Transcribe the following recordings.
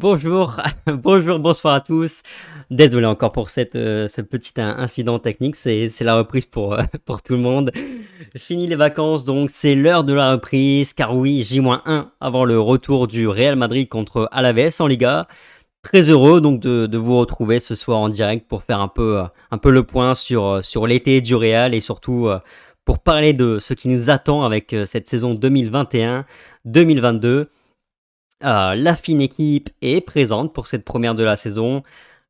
Bonjour, bonjour, bonsoir à tous. Désolé encore pour cette, euh, ce petit incident technique, c'est la reprise pour, euh, pour tout le monde. Fini les vacances, donc c'est l'heure de la reprise, car oui, J-1 avant le retour du Real Madrid contre Alaves en Liga. Très heureux donc de, de vous retrouver ce soir en direct pour faire un peu, euh, le point sur, sur l'été du Real et surtout pour parler de ce qui nous attend avec cette saison 2021-2022. Euh, la fine équipe est présente pour cette première de la saison,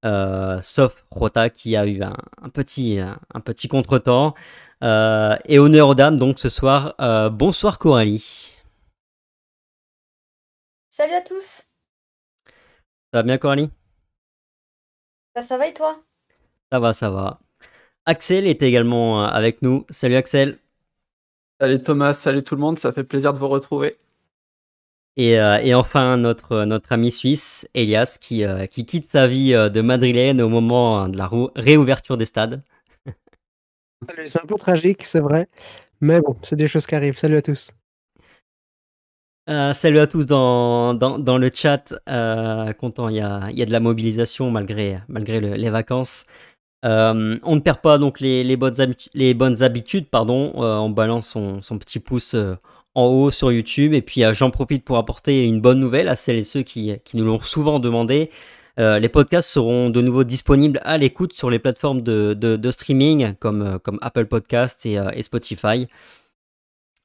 euh, sauf Rota qui a eu un, petit, un petit contretemps. Euh, et honneur aux dames donc ce soir. bonsoir Coralie. Salut à tous. Ça va bien Coralie? Bah, Ça va et toi? Ça va, ça va. Axel est également avec nous. Salut Axel. Salut Thomas, salut tout le monde, ça fait plaisir de vous retrouver. Euh, et, enfin, notre, notre ami suisse, Elias, qui, euh, qui quitte sa vie euh, de madrilène au moment de la réouverture des stades. C'est un peu tragique, c'est vrai. Mais bon, c'est des choses qui arrivent. Salut à tous. salut à tous dans, dans, le chat. content, il y a, y a de la mobilisation malgré, malgré les vacances. on ne perd pas donc les, les, bonnes, les bonnes habitudes. Pardon. on balance son, son petit pouce en haut sur YouTube. Et puis euh, j'en profite pour apporter une bonne nouvelle à celles et ceux qui, nous l'ont souvent demandé. Euh, les podcasts seront de nouveau disponibles à l'écoute sur les plateformes de, streaming comme, euh, Apple Podcast et, Spotify.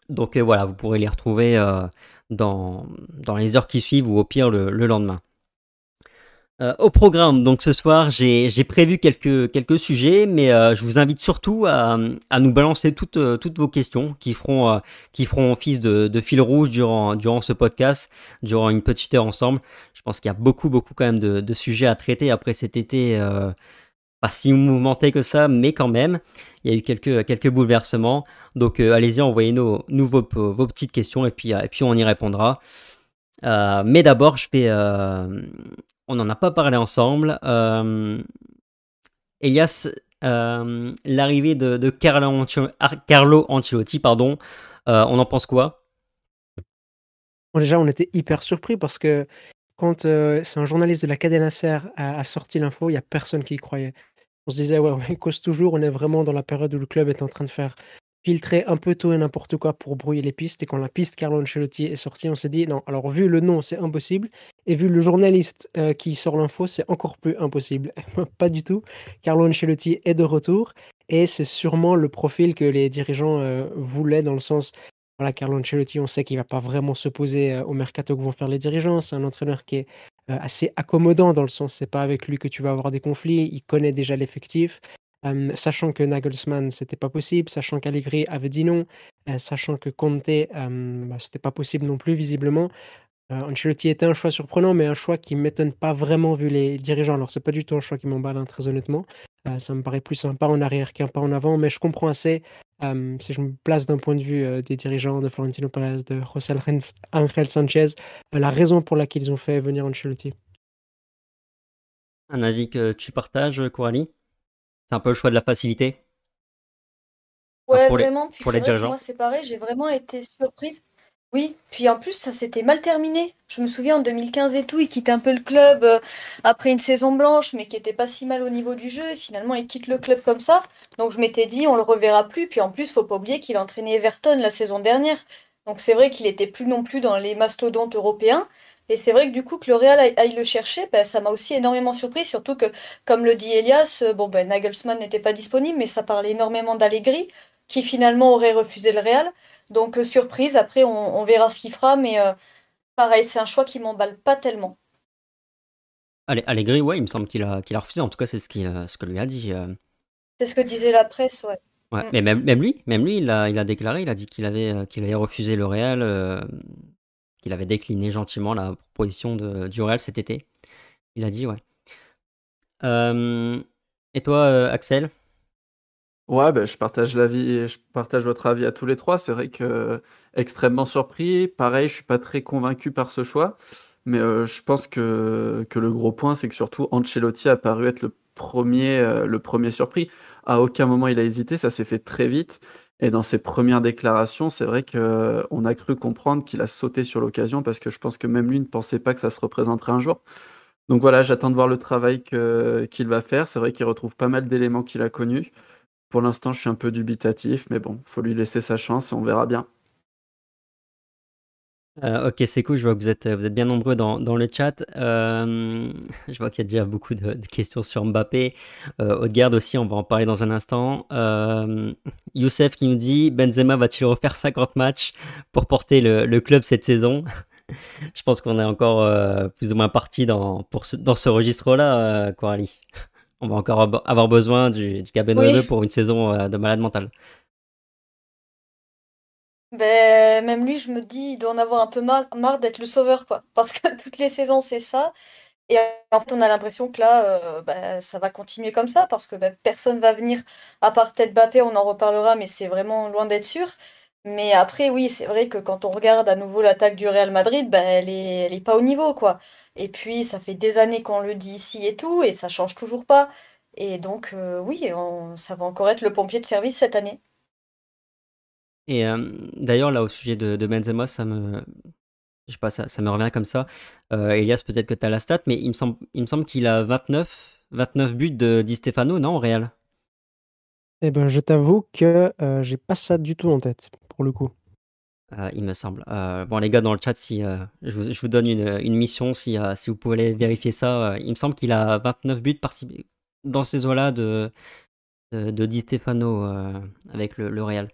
Donc voilà, vous pourrez les retrouver dans, dans les heures qui suivent ou au pire le lendemain. Euh, au programme, donc ce soir, j'ai prévu quelques, quelques sujets, mais euh, je vous invite surtout à, à nous balancer toutes, euh, toutes vos questions qui feront, qui feront office de, fil rouge durant, durant ce podcast, durant une petite heure ensemble. Je pense qu'il y a beaucoup, beaucoup quand même de, de, sujets à traiter après cet été, pas si mouvementé que ça, mais quand même, il y a eu quelques, quelques bouleversements. Donc allez-y, envoyez-nous nous, vos, vos, petites questions et puis, et puis on y répondra. mais d'abord, je vais, on n'en a pas parlé ensemble. Euh, Elias, euh, l'arrivée de, Carlo, Ancelotti, pardon, euh, on en pense quoi? Déjà, on était hyper surpris parce que quand c'est un journaliste de la Cadena Ser a, sorti l'info, il n'y a personne qui y croyait. On se disait, ouais, on cause toujours, on est vraiment dans la période où le club est en train de faire filtrer un peu tout et n'importe quoi pour brouiller les pistes. Et quand la piste Carlo Ancelotti est sortie, on s'est dit non, alors vu le nom, c'est impossible. Et vu le journaliste euh, qui sort l'info, c'est encore plus impossible. Pas du tout. Carlo Ancelotti est de retour. Et c'est sûrement le profil que les dirigeants euh, voulaient dans le sens. Voilà, Carlo Ancelotti, on sait qu'il va pas vraiment se poser euh, au mercato que vont faire les dirigeants. C'est un entraîneur qui est assez accommodant dans le sens, c'est pas avec lui que tu vas avoir des conflits. Il connaît déjà l'effectif sachant que Nagelsmann, c'était pas possible, sachant qu'Allegri avait dit non, sachant que Conte, bah, c'était pas possible non plus visiblement. Ancelotti était un choix surprenant, mais un choix qui m'étonne pas vraiment vu les dirigeants. Alors c'est pas du tout un choix qui m'emballe, hein, très honnêtement. ça me paraît plus un pas en arrière qu'un pas en avant, mais je comprends assez, si je me place d'un point de vue, des dirigeants de Florentino Perez, de José Ángel Sanchez, la raison pour laquelle ils ont fait venir Ancelotti. Un avis que tu partages, Coralie? C'est un peu le choix de la facilité? Ouais, vraiment. Puis pour les dirigeants. Moi, c'est pareil, j'ai vraiment été surprise. Oui, puis en plus, ça s'était mal terminé. Je me souviens en 2015 et tout, il quitte un peu le club euh, après une saison blanche, mais qui était pas si mal au niveau du jeu. Et finalement, il quitte le club comme ça. Donc je m'étais dit, on le reverra plus. Puis en plus, faut pas oublier qu'il a entraîné Everton la saison dernière. Donc c'est vrai qu'il était plus non plus dans les mastodontes européens. Et c'est vrai que du coup que le Real aille le chercher, ben, ça m'a aussi énormément surpris, surtout que, comme le dit Elias, euh, bon ben Nagelsmann n'était pas disponible, mais ça parlait énormément d'Allegri, qui finalement aurait refusé le Real. Donc euh, surprise, après on, verra ce qu'il fera, mais euh, pareil, c'est un choix qui m'emballe pas tellement. Allegri, ouais, il me semble qu'il a, qu'il a refusé, en tout cas c'est ce, ce que lui a dit. C'est ce que disait la presse, ouais. Ouais, mm. mais même, même, lui, même lui, il a, il a déclaré, il a dit qu'il avait, qu'il avait refusé le Real qu'il avait décliné gentiment la proposition de, du Real cet été. Il a dit, ouais. Euh, et toi, euh, Axel? Ouais, ben, je partage l'avis, je partage votre avis à tous les trois. C'est vrai que extrêmement surpris. Pareil, je suis pas très convaincu par ce choix, mais euh, je pense que, que le gros point, c'est que surtout Ancelotti a paru être le premier, le premier surpris. À aucun moment il a hésité, ça s'est fait très vite. Et dans ses premières déclarations, c'est vrai qu'on a cru comprendre qu'il a sauté sur l'occasion parce que je pense que même lui ne pensait pas que ça se représenterait un jour. Donc voilà, j'attends de voir le travail qu'il va faire. C'est vrai qu'il retrouve pas mal d'éléments qu'il a connus. Pour l'instant, je suis un peu dubitatif, mais bon, faut lui laisser sa chance et on verra bien. Euh, ok, c'est cool, je vois que vous êtes, vous êtes bien nombreux dans, dans le chat. Euh, je vois qu'il y a déjà beaucoup de, questions sur Mbappé. Euh, aussi, on va en parler dans un instant. Euh, Youssef qui nous dit Benzema va-t-il refaire 50 matchs pour porter le, club cette saison? Je pense qu'on est encore plus ou moins parti dans, ce, dans ce registre-là, Coralie. On va encore avoir besoin du, du oui. pour une saison de malade mental. Ben, même lui, je me dis, il doit en avoir un peu marre, d'être le sauveur, quoi. Parce que toutes les saisons, c'est ça. Et en fait, on a l'impression que là, euh, ben, ça va continuer comme ça, parce que ben, personne va venir, à part peut-être Mbappé, on en reparlera, mais c'est vraiment loin d'être sûr. Mais après, oui, c'est vrai que quand on regarde à nouveau l'attaque du Real Madrid, ben, elle est, pas au niveau, quoi. Et puis, ça fait des années qu'on le dit ici et tout, et ça change toujours pas. Et donc, euh, oui, ça va encore être le pompier de service cette année. Et d'ailleurs, là, au sujet de, Benzema, ça me, je sais pas, ça, me revient comme ça. Euh, Elias, peut-être que tu as la stat, mais il me semble, qu'il a 29, 29 buts de Di Stefano, non, au Real? Eh ben, je t'avoue que euh, j'ai pas ça du tout en tête, pour le coup. Euh, il me semble. bon, les gars, dans le chat, si je vous, je, vous, donne une, une mission, si, si vous pouvez aller vérifier ça, il me semble qu'il a 29 buts par, dans ces eaux-là de, de, de, Di Stefano avec le, le Real.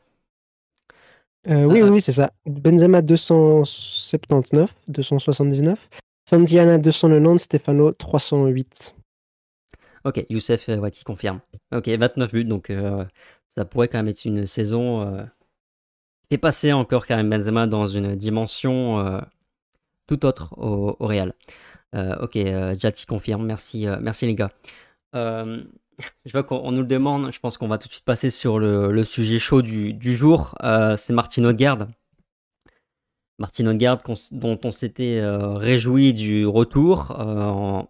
Euh, oui, oui, c'est ça. Benzema 279, 279. Sandiana 290, Stefano 308. Ok, Youssef euh, qui confirme. Ok, 29 buts, donc euh, ça pourrait quand même être une saison euh, qui passer encore Karim Benzema dans une dimension tout autre au, Real. ok, Jad qui confirme, merci, merci les gars. Je vois qu'on nous le demande. Je pense qu'on va tout de suite passer sur le, sujet chaud du, jour. Euh, c'est Martin Odegaard. Martin Odegaard, dont on s'était euh, réjoui du retour euh,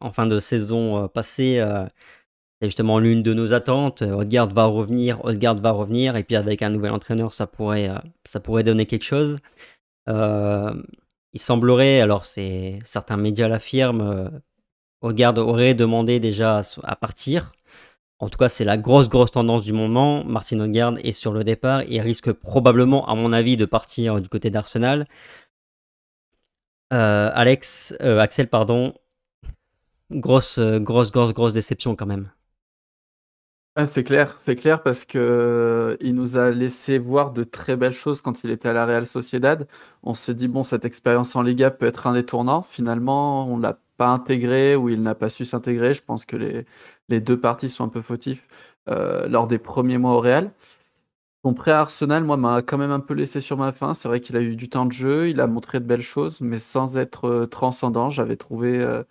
en, fin, de saison passée. c'est justement l'une de nos attentes. Odegaard va revenir, Odegaard va revenir. Et puis avec un nouvel entraîneur, ça pourrait, ça pourrait donner quelque chose. il semblerait, alors c'est certains médias l'affirment, Odegaard aurait demandé déjà à partir. En tout cas, c'est la grosse, grosse tendance du moment. Martin Odegaard est sur le départ et risque probablement, à mon avis, de partir du côté d'Arsenal. Euh, Alex, euh, Axel, pardon. Grosse, grosse, grosse, grosse déception quand même. Ah, c'est clair, c'est clair parce que euh, il nous a laissé voir de très belles choses quand il était à la Real Sociedad. On s'est dit bon, cette expérience en Liga peut être un des tournants. Finalement, on l'a pas intégré ou il n'a pas su s'intégrer. Je pense que les, les deux parties sont un peu fautifs euh, lors des premiers mois au Real. Son prêt à Arsenal, moi, m'a quand même un peu laissé sur ma faim. C'est vrai qu'il a eu du temps de jeu, il a montré de belles choses, mais sans être euh, transcendant. J'avais trouvé, euh,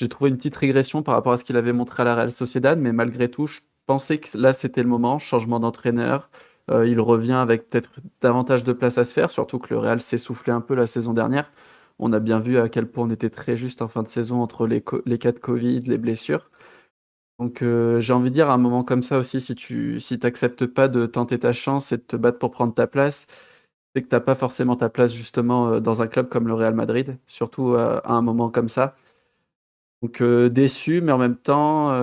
j'ai trouvé une petite régression par rapport à ce qu'il avait montré à la Real Sociedad, mais malgré tout, je pensais que là, c'était le moment. Changement d'entraîneur. il revient avec peut-être davantage de place à se faire, surtout que le Real s'est soufflé un peu la saison dernière. On a bien vu à quel point on était très juste en fin de saison entre les, cas de Covid, les blessures. Donc euh, j'ai envie de dire à un moment comme ça aussi, si tu si pas de tenter ta chance et de te battre pour prendre ta place, c'est que tu n'as pas forcément ta place justement euh, dans un club comme le Real Madrid, surtout euh, à un moment comme ça. Donc déçu, mais en même temps,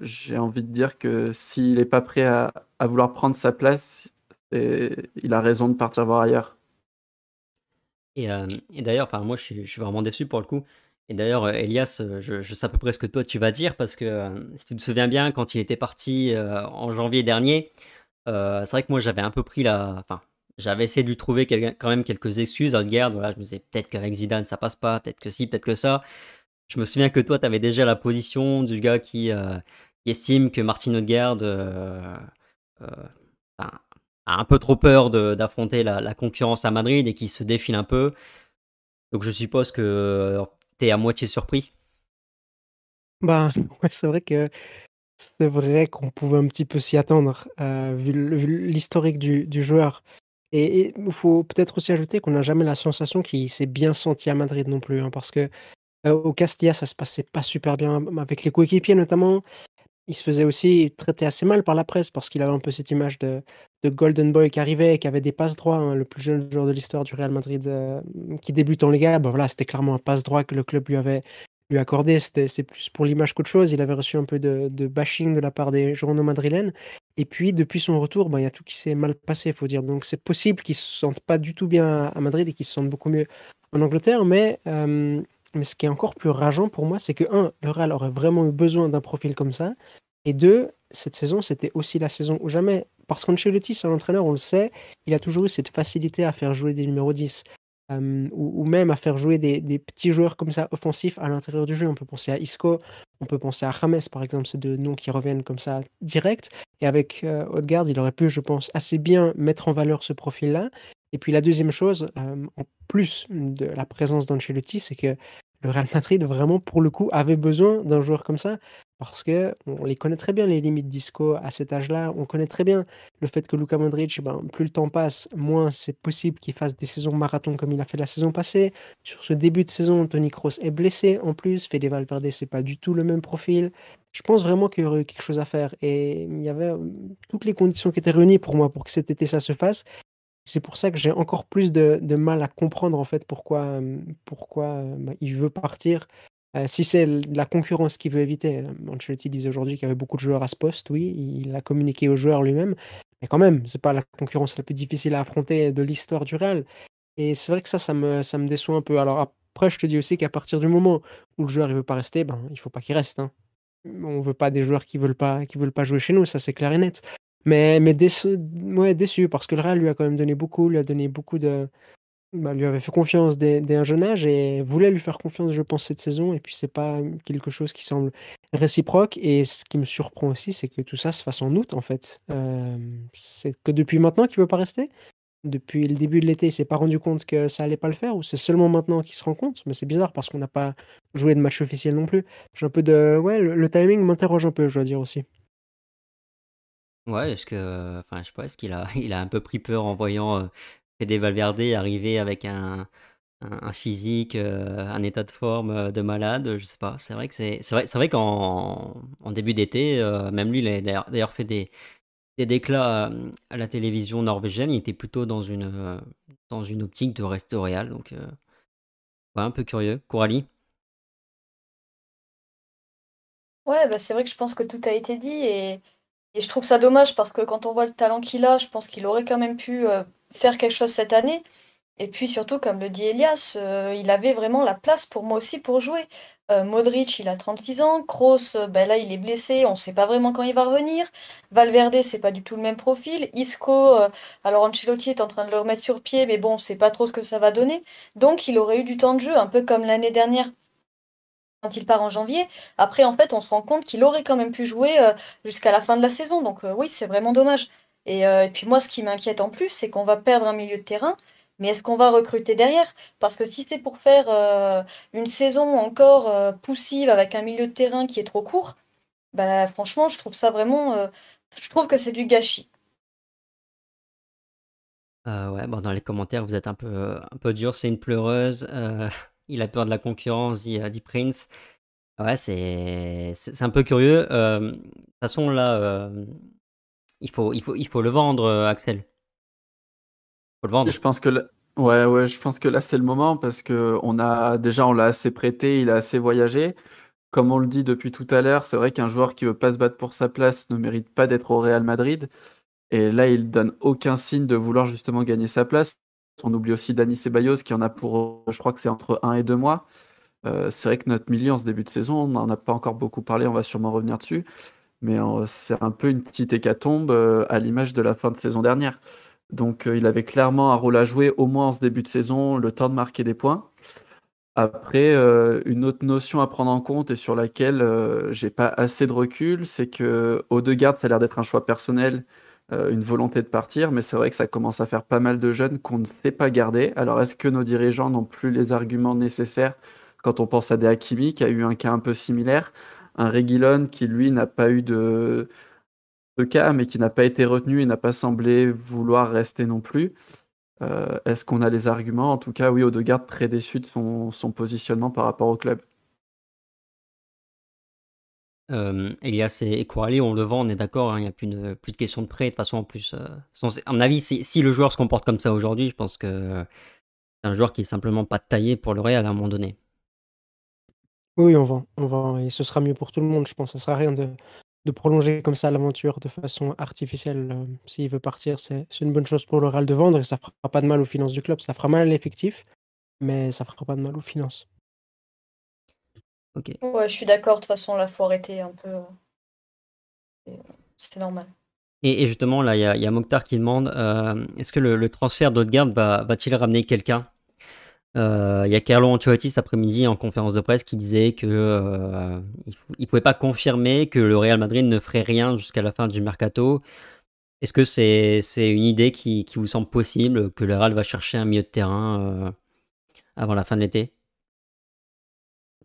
j'ai envie de dire que s'il n'est pas prêt à, à, vouloir prendre sa place, il a raison de partir voir ailleurs. Et, et d'ailleurs, moi, je suis, vraiment déçu pour le coup. Et d'ailleurs, Elias, je, sais à peu près ce que toi tu vas dire parce que si tu te souviens bien, quand il était parti en janvier dernier, c'est vrai que moi j'avais un peu pris la. Enfin, j'avais essayé de lui trouver quand même quelques excuses à. Voilà, je me disais peut-être qu'avec Zidane ça passe pas, peut-être que si, peut-être que ça. Je me souviens que toi, tu avais déjà la position du gars qui, estime que Martin Odegaard euh, a un peu trop peur d'affronter la, concurrence à Madrid et qui se défile un peu. Donc je suppose que euh, tu es à moitié surpris. Bah, ouais, c'est vrai que c'est vrai qu'on pouvait un petit peu s'y attendre, euh, vu l'historique du, joueur. Et il faut peut-être aussi ajouter qu'on n'a jamais la sensation qu'il s'est bien senti à Madrid non plus, hein, parce que euh, au Castilla, ça se passait pas super bien avec les coéquipiers notamment. il se faisait aussi traiter assez mal par la presse parce qu'il avait un peu cette image de de golden boy qui arrivait, qui avait des passes droits, hein, le plus jeune joueur de l'histoire du Real Madrid, euh, qui débute en Liga. Bah, voilà, c'était clairement un passe droit que le club lui avait lui accordé. C'est plus pour l'image qu'autre chose. Il avait reçu un peu de bashing de la part des journaux madrilènes et puis depuis son retour, bah, il y a tout qui s'est mal passé, il faut dire. Donc c'est possible qu'il se sente pas du tout bien à Madrid et qu'il se sente beaucoup mieux en Angleterre, mais mais ce qui est encore plus rageant pour moi, c'est que un, le Real aurait vraiment eu besoin d'un profil comme ça. Et deux, cette saison, c'était aussi la saison où jamais parce qu'Ancelotti, c'est un entraîneur, on le sait, il a toujours eu cette facilité à faire jouer des numéros 10, ou même à faire jouer des petits joueurs comme ça offensifs à l'intérieur du jeu. On peut penser à Isco, on peut penser à James, par exemple, c'est deux noms qui reviennent comme ça direct. Et avec, heu, Odegaard, il aurait pu, je pense, assez bien mettre en valeur ce profil-là. Et puis la deuxième chose, en plus de la présence d'Ancelotti, c'est que le Real Madrid, vraiment, pour le coup, avait besoin d'un joueur comme ça parce qu'on les connaît très bien, les limites d'Isco à cet âge-là. On connaît très bien le fait que Luka Modric, ben, plus le temps passe, moins c'est possible qu'il fasse des saisons marathon comme il a fait la saison passée. Sur ce début de saison, Tony Kroos est blessé en plus. Fede Valverde, c'est pas du tout le même profil. Je pense vraiment qu'il y aurait eu quelque chose à faire et il y avait toutes les conditions qui étaient réunies pour moi pour que cet été ça se fasse. C'est pour ça que j'ai encore plus de mal à comprendre, en fait, pourquoi, pourquoi, bah, il veut partir. Si c'est la concurrence qu'il veut éviter, heu, Ancelotti disait aujourd'hui qu'il y avait beaucoup de joueurs à ce poste, oui, il a communiqué aux joueurs lui-même, mais quand même, c'est pas la concurrence la plus difficile à affronter de l'histoire du Real et c'est vrai que ça, ça me ça me déçoit un peu. Alors après, je te dis aussi qu'à partir du moment où le joueur, il veut pas rester, ben, il faut pas qu'il reste, hein. On veut pas des joueurs qui veulent veulent pas jouer chez nous, ça c'est clair et net. Mais mais déçu ouais, déçu parce que le Real lui a quand même donné beaucoup, lui a donné beaucoup de bah, lui avait fait confiance dès un jeune âge et voulait lui faire confiance, je pense, cette saison et puis c'est pas, quelque chose qui semble réciproque et ce qui me surprend aussi, c'est que tout ça se fasse en août, en fait. c'est que depuis maintenant qu'il veut pas rester? Depuis le début de l'été, il s'est pas rendu compte que ça allait pas le faire? Ou c'est seulement maintenant qu'il se rend compte? Mais c'est bizarre parce qu'on n'a pas joué de match officiel non plus. J'ai un peu de ouais, le timing m'interroge un peu, je dois dire aussi. Ouais, est-ce que, enfin, je sais pas, est-ce qu'il a, il a un peu pris peur en voyant euh, Fede Valverde arriver avec un, physique, euh, un état de forme euh, de malade, je sais pas. C'est vrai que c'est, c'est vrai, c'est vrai qu'en en début d'été, euh, même lui, il a d'ailleurs fait des, des déclats à la télévision norvégienne. Il était plutôt dans une, dans une optique de rester au Real, donc un peu curieux. Coralie? Ouais, bah, c'est vrai que je pense que tout a été dit et je trouve ça dommage parce que quand on voit le talent qu'il a, je pense qu'il aurait quand même pu, faire quelque chose cette année et puis surtout comme le dit Elias, euh, il avait vraiment la place pour moi aussi pour jouer. Heu, Modric, il a 36 ans, Kroos, ben là, il est blessé, on sait pas vraiment quand il va revenir. Valverde, c'est pas du tout le même profil. Isco, alors Ancelotti est en train de le remettre sur pied, mais bon, on sait pas trop ce que ça va donner. Donc il aurait eu du temps de jeu, un peu comme l'année dernière quand il part en janvier. Après, en fait, on se rend compte qu'il aurait quand même pu jouer, euh, jusqu'à la fin de la saison. Donc, euh, oui, c'est vraiment dommage. Et, euh, et puis moi, ce qui m'inquiète en plus, c'est qu'on va perdre un milieu de terrain, mais est-ce qu'on va recruter derrière? Parce que si c'est pour faire, une saison encore, poussive avec un milieu de terrain qui est trop court, bah, franchement, je trouve ça vraiment, je trouve que c'est du gâchis. ouais, bon, dans les commentaires, vous êtes un peu, un peu dur, c'est une pleureuse, il a peur de la concurrence, dit, dit Prince. Ouais, c'est un peu curieux. de toute façon, là, il, faut, il, faut, il faut le vendre, Axel. Il faut le vendre. Je pense que ouais, ouais, je pense que là, c'est le moment parce que on a déjà, on l'a assez prêté, il a assez voyagé. Comme on le dit depuis tout à l'heure, c'est vrai qu'un joueur qui veut pas se battre pour sa place ne mérite pas d'être au Real Madrid. Et là, il donne aucun signe de vouloir justement gagner sa place. On oublie aussi Dani Ceballos qui en a pour, je crois que c'est entre un et deux mois. Euh, c'est vrai que notre milieu en ce début de saison, on n'en a pas encore beaucoup parlé, on va sûrement revenir dessus. Mais euh, c'est un peu une petite hécatombe euh, à l'image de la fin de saison dernière. Donc il avait clairement un rôle à jouer, au moins en ce début de saison, le temps de marquer des points. Après, une autre notion à prendre en compte et sur laquelle j'ai pas assez de recul, c'est que Odegaard, ça a l'air d'être un choix personnel euh, une volonté de partir, mais c'est vrai que ça commence à faire pas mal de jeunes qu'on ne sait pas garder. Alors est-ce que nos dirigeants n'ont plus les arguments nécessaires quand on pense à des Hakimi qui a eu un cas un peu similaire, un Reguilon qui lui n'a pas eu de, cas, mais qui n'a pas été retenu et n'a pas semblé vouloir rester non plus. Euh, est-ce qu'on a les arguments? En tout cas, oui, Odegaard très déçu de son, positionnement par rapport au club. Elias et, et on le vend, on est d'accord, hein, il n'y a plus de, question de prêt. De toute façon, en plus, à mon avis, si, le joueur se comporte comme ça aujourd'hui, je pense que c'est un joueur qui est simplement pas taillé pour le Real à un moment donné. Oui, on vend, on vend et ce sera mieux pour tout le monde, je pense. Ça sert à rien de de prolonger comme ça l'aventure de façon artificielle, euh, s'il veut partir, c'est une bonne chose pour le Real de vendre et ça fera pas de mal aux finances du club. Ça fera mal à l'effectif, mais ça fera pas de mal aux finances. OK. Ouais, je suis d'accord, de toute façon, la faut arrêter un peu, euh, c'est normal. Et justement, là, il y a Mokhtar qui demande, euh, est-ce que le transfert d'Odegaard va va-t-il ramener quelqu'un? Euh, il y a Carlo Ancelotti cet après-midi en conférence de presse qui disait que euh, il, pouvait pas confirmer que le Real Madrid ne ferait rien jusqu'à la fin du mercato. Est-ce que c'est une idée qui, vous semble possible que le Real va chercher un milieu de terrain euh, avant la fin de l'été?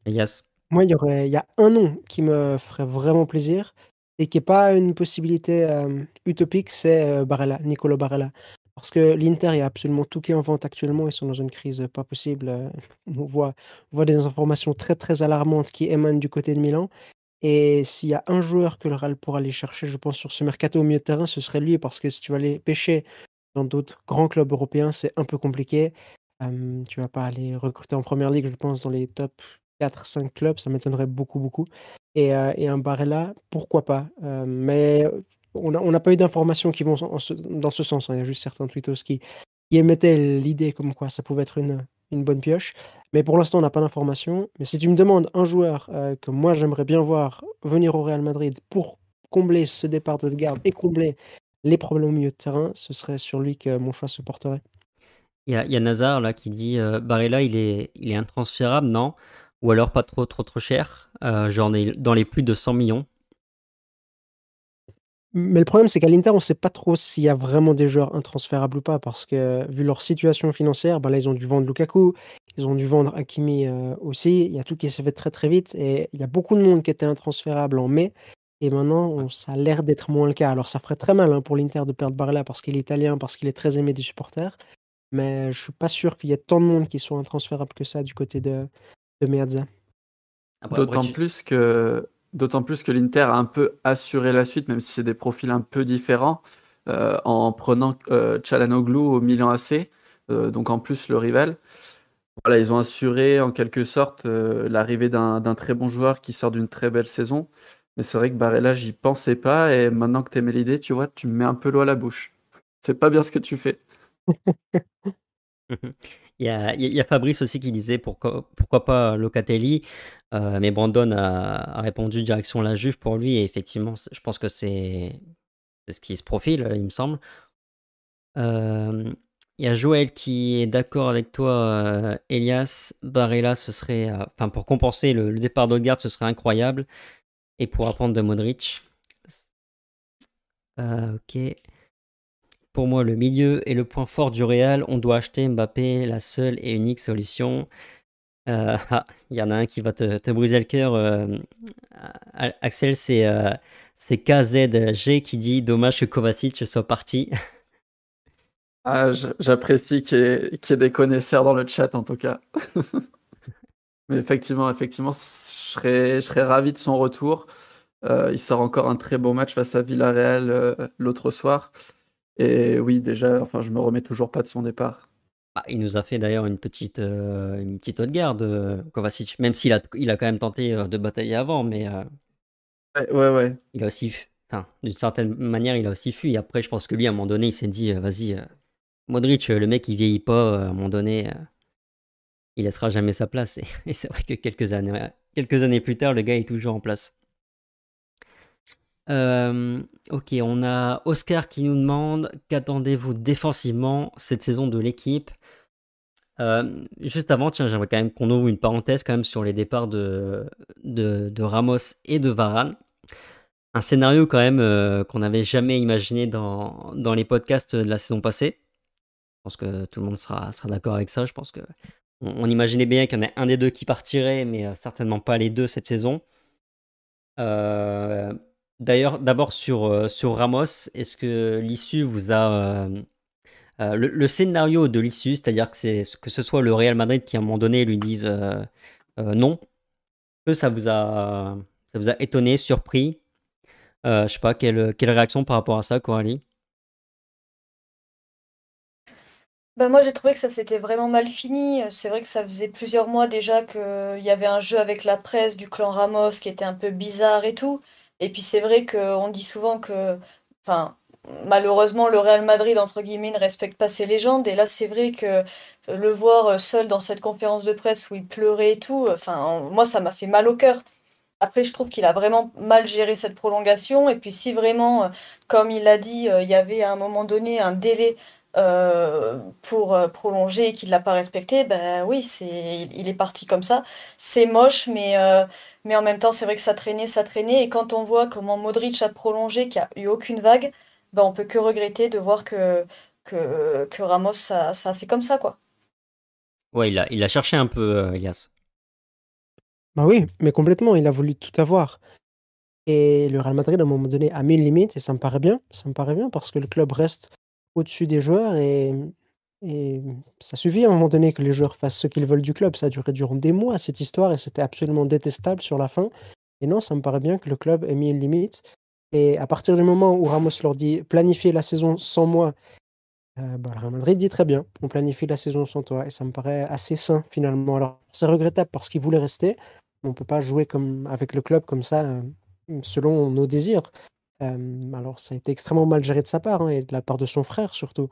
Elias? Moi, il y aurait il y a un nom qui me ferait vraiment plaisir et qui n'est pas une possibilité utopique, c'est Barella, Nicolo Barella. Parce que l'Inter, il y a absolument tout qui est en vente actuellement. Ils sont dans une crise pas possible. Euh, on voit, des informations très, très alarmantes qui émanent du côté de Milan. Et s'il y a un joueur que le Real pourra aller chercher, je pense, sur ce mercato au milieu de terrain, ce serait lui. Parce que si tu vas aller pêcher dans d'autres grands clubs européens, c'est un peu compliqué. Tu tu vas pas aller recruter en première ligue, je pense, dans les top 4-5 clubs. Ça m'étonnerait beaucoup, beaucoup. Et, euh, et un Barella, pourquoi pas. Euh, mais on n'a pas eu d'informations qui vont dans ce sens. Hein. Il y a juste certains tweetos qui, émettaient l'idée comme quoi ça pouvait être une, bonne pioche. Mais pour l'instant, on n'a pas d'informations. Mais si tu me demandes un joueur euh, que moi j'aimerais bien voir venir au Real Madrid pour combler ce départ de garde et combler les problèmes au milieu de terrain, ce serait sur lui que mon choix se porterait. Il y a, Nazar là qui dit euh, il est, il est intransférable, non? Ou alors pas trop, trop, trop cher? Euh, Genre dans les plus de 100 millions mais le problème, c'est qu'à l'Inter, on ne sait pas trop s'il y a vraiment des joueurs intransférables ou pas, parce que vu leur situation financière, bah là, ils ont dû vendre Lukaku, ils ont dû vendre Hakimi euh, aussi. Il y a tout qui s'est fait très très vite, et il y a beaucoup de monde qui était intransférable en mai, et maintenant, ça a l'air d'être moins le cas. Alors, ça ferait très mal hein, pour l'Inter de perdre Barella parce qu'il est italien, parce qu'il est très aimé des supporters, mais je suis pas sûr qu'il y ait tant de monde qui soit intransférable que ça du côté de, de Meazza. D'autant plus que D'autant plus que l'Inter a un peu assuré la suite, même si c'est des profils un peu différents, euh, en prenant euh, Chalanoglu au Milan AC, euh, donc en plus le rival. Voilà, ils ont assuré en quelque sorte l'arrivée d'un très bon joueur qui sort d'une très belle saison. Mais c'est vrai que Barella, j'y pensais pas, et maintenant que tu aimais l'idée, tu vois, tu me mets un peu l'eau à la bouche. C'est pas bien ce que tu fais. Il y a, Fabrice aussi qui disait pourquoi, pourquoi pas Locatelli, euh, mais Brandon a, répondu direction la Juve pour lui, et effectivement, je pense que c'est ce qui se profile, il me semble. Euh, il y a Joël qui est d'accord avec toi, euh, Elias. Barella, ce serait. Enfin, pour compenser le, départ d'Odegaard, ce serait incroyable. Et pour apprendre de Modric. ok. Pour moi, le milieu est le point fort du Real. On doit acheter Mbappé, la seule et unique solution. Euh, ah, il y en a un qui va te, briser le cœur. Euh, Axel, c'est euh, KZG qui dit Dommage que Kovacic soit parti. Ah, J'apprécie qu'il y, ait des connaisseurs dans le chat en tout cas. Mais effectivement, effectivement, je serais, je serais ravi de son retour. il sort encore un très beau match face à Villarreal l'autre soir. Et oui, déjà, enfin, je me remets toujours pas de son départ. Bah, il nous a fait d'ailleurs une petite, euh, une petite haute garde, euh, Kovacic, même s'il a, il a quand même tenté euh, de batailler avant, mais Ouais, ouais, ouais. il a aussi, enfin, d'une certaine manière, il a aussi fui. Après, je pense que lui, à un moment donné, il s'est dit, vas-y, Modric, le mec, il vieillit pas, à un moment donné, il laissera jamais sa place. Et, c'est vrai que quelques années, quelques années plus tard, le gars est toujours en place. Euh, ok, on a Oscar qui nous demande qu'attendez-vous défensivement cette saison de l'équipe? Euh, Juste avant, tiens, j'aimerais quand même qu'on ouvre une parenthèse quand même sur les départs de, de, Ramos et de Varane. Un scénario quand même euh, qu'on n'avait jamais imaginé dans, dans les podcasts de la saison passée. Je pense que tout le monde sera, sera d'accord avec ça. Je pense que on, imaginait bien qu'il y en ait un des deux qui partirait, mais certainement pas les deux cette saison. Euh, D'ailleurs, d'abord sur, euh, sur Ramos, est-ce que l'issue vous a. Euh, euh, le, scénario de l'issue, c'est-à-dire que, c'est, que ce soit le Real Madrid qui à un moment donné lui dise non, que ça vous a Ça vous a étonné, surpris? je sais pas, quelle, quelle réaction par rapport à ça, Coralie? Bah, moi, j'ai trouvé que ça s'était vraiment mal fini. C'est vrai que ça faisait plusieurs mois déjà qu'il y avait un jeu avec la presse du clan Ramos qui était un peu bizarre et tout. Et puis c'est vrai qu'on dit souvent que, malheureusement, le Real Madrid, entre guillemets, ne respecte pas ses légendes. Et là, c'est vrai que le voir seul dans cette conférence de presse où il pleurait et tout, enfin, moi, ça m'a fait mal au cœur. Après, je trouve qu'il a vraiment mal géré cette prolongation. Et puis, si vraiment, comme il l'a dit, il y avait à un moment donné un délai euh, pour euh, prolonger et qu'il l'a pas respecté, ben oui, c'est, il est parti comme ça. C'est moche, mais, euh, mais en même temps, c'est vrai que ça traînait, ça traînait. Et quand on voit comment Modric a prolongé, qu'il n'y a eu aucune vague, ben on peut que regretter de voir que, que, que Ramos, ça, ça a fait comme ça, quoi. Ouais, il a, il a cherché un peu, Elias. Bah oui, mais complètement, il a voulu tout avoir. Et le Real Madrid, à un moment donné, a mis une limite, et ça me paraît bien. Ça me paraît bien parce que le club reste au-dessus des joueurs et et ça suffit à un moment donné que les joueurs fassent ce qu'ils veulent du club. Ça a duré durant des mois cette histoire et c'était absolument détestable sur la fin et non, ça me paraît bien que le club ait mis une limite et à partir du moment où Ramos leur dit: «Planifiez la saison sans moi», heu, bah, Real Madrid dit: «Très bien, on planifie la saison sans toi» et ça me paraît assez sain finalement. Alors c'est regrettable parce qu'il voulait rester, on peut pas jouer comme avec le club comme ça, heu, selon nos désirs alors ça a été extrêmement mal géré de sa part, hein et de la part de son frère surtout.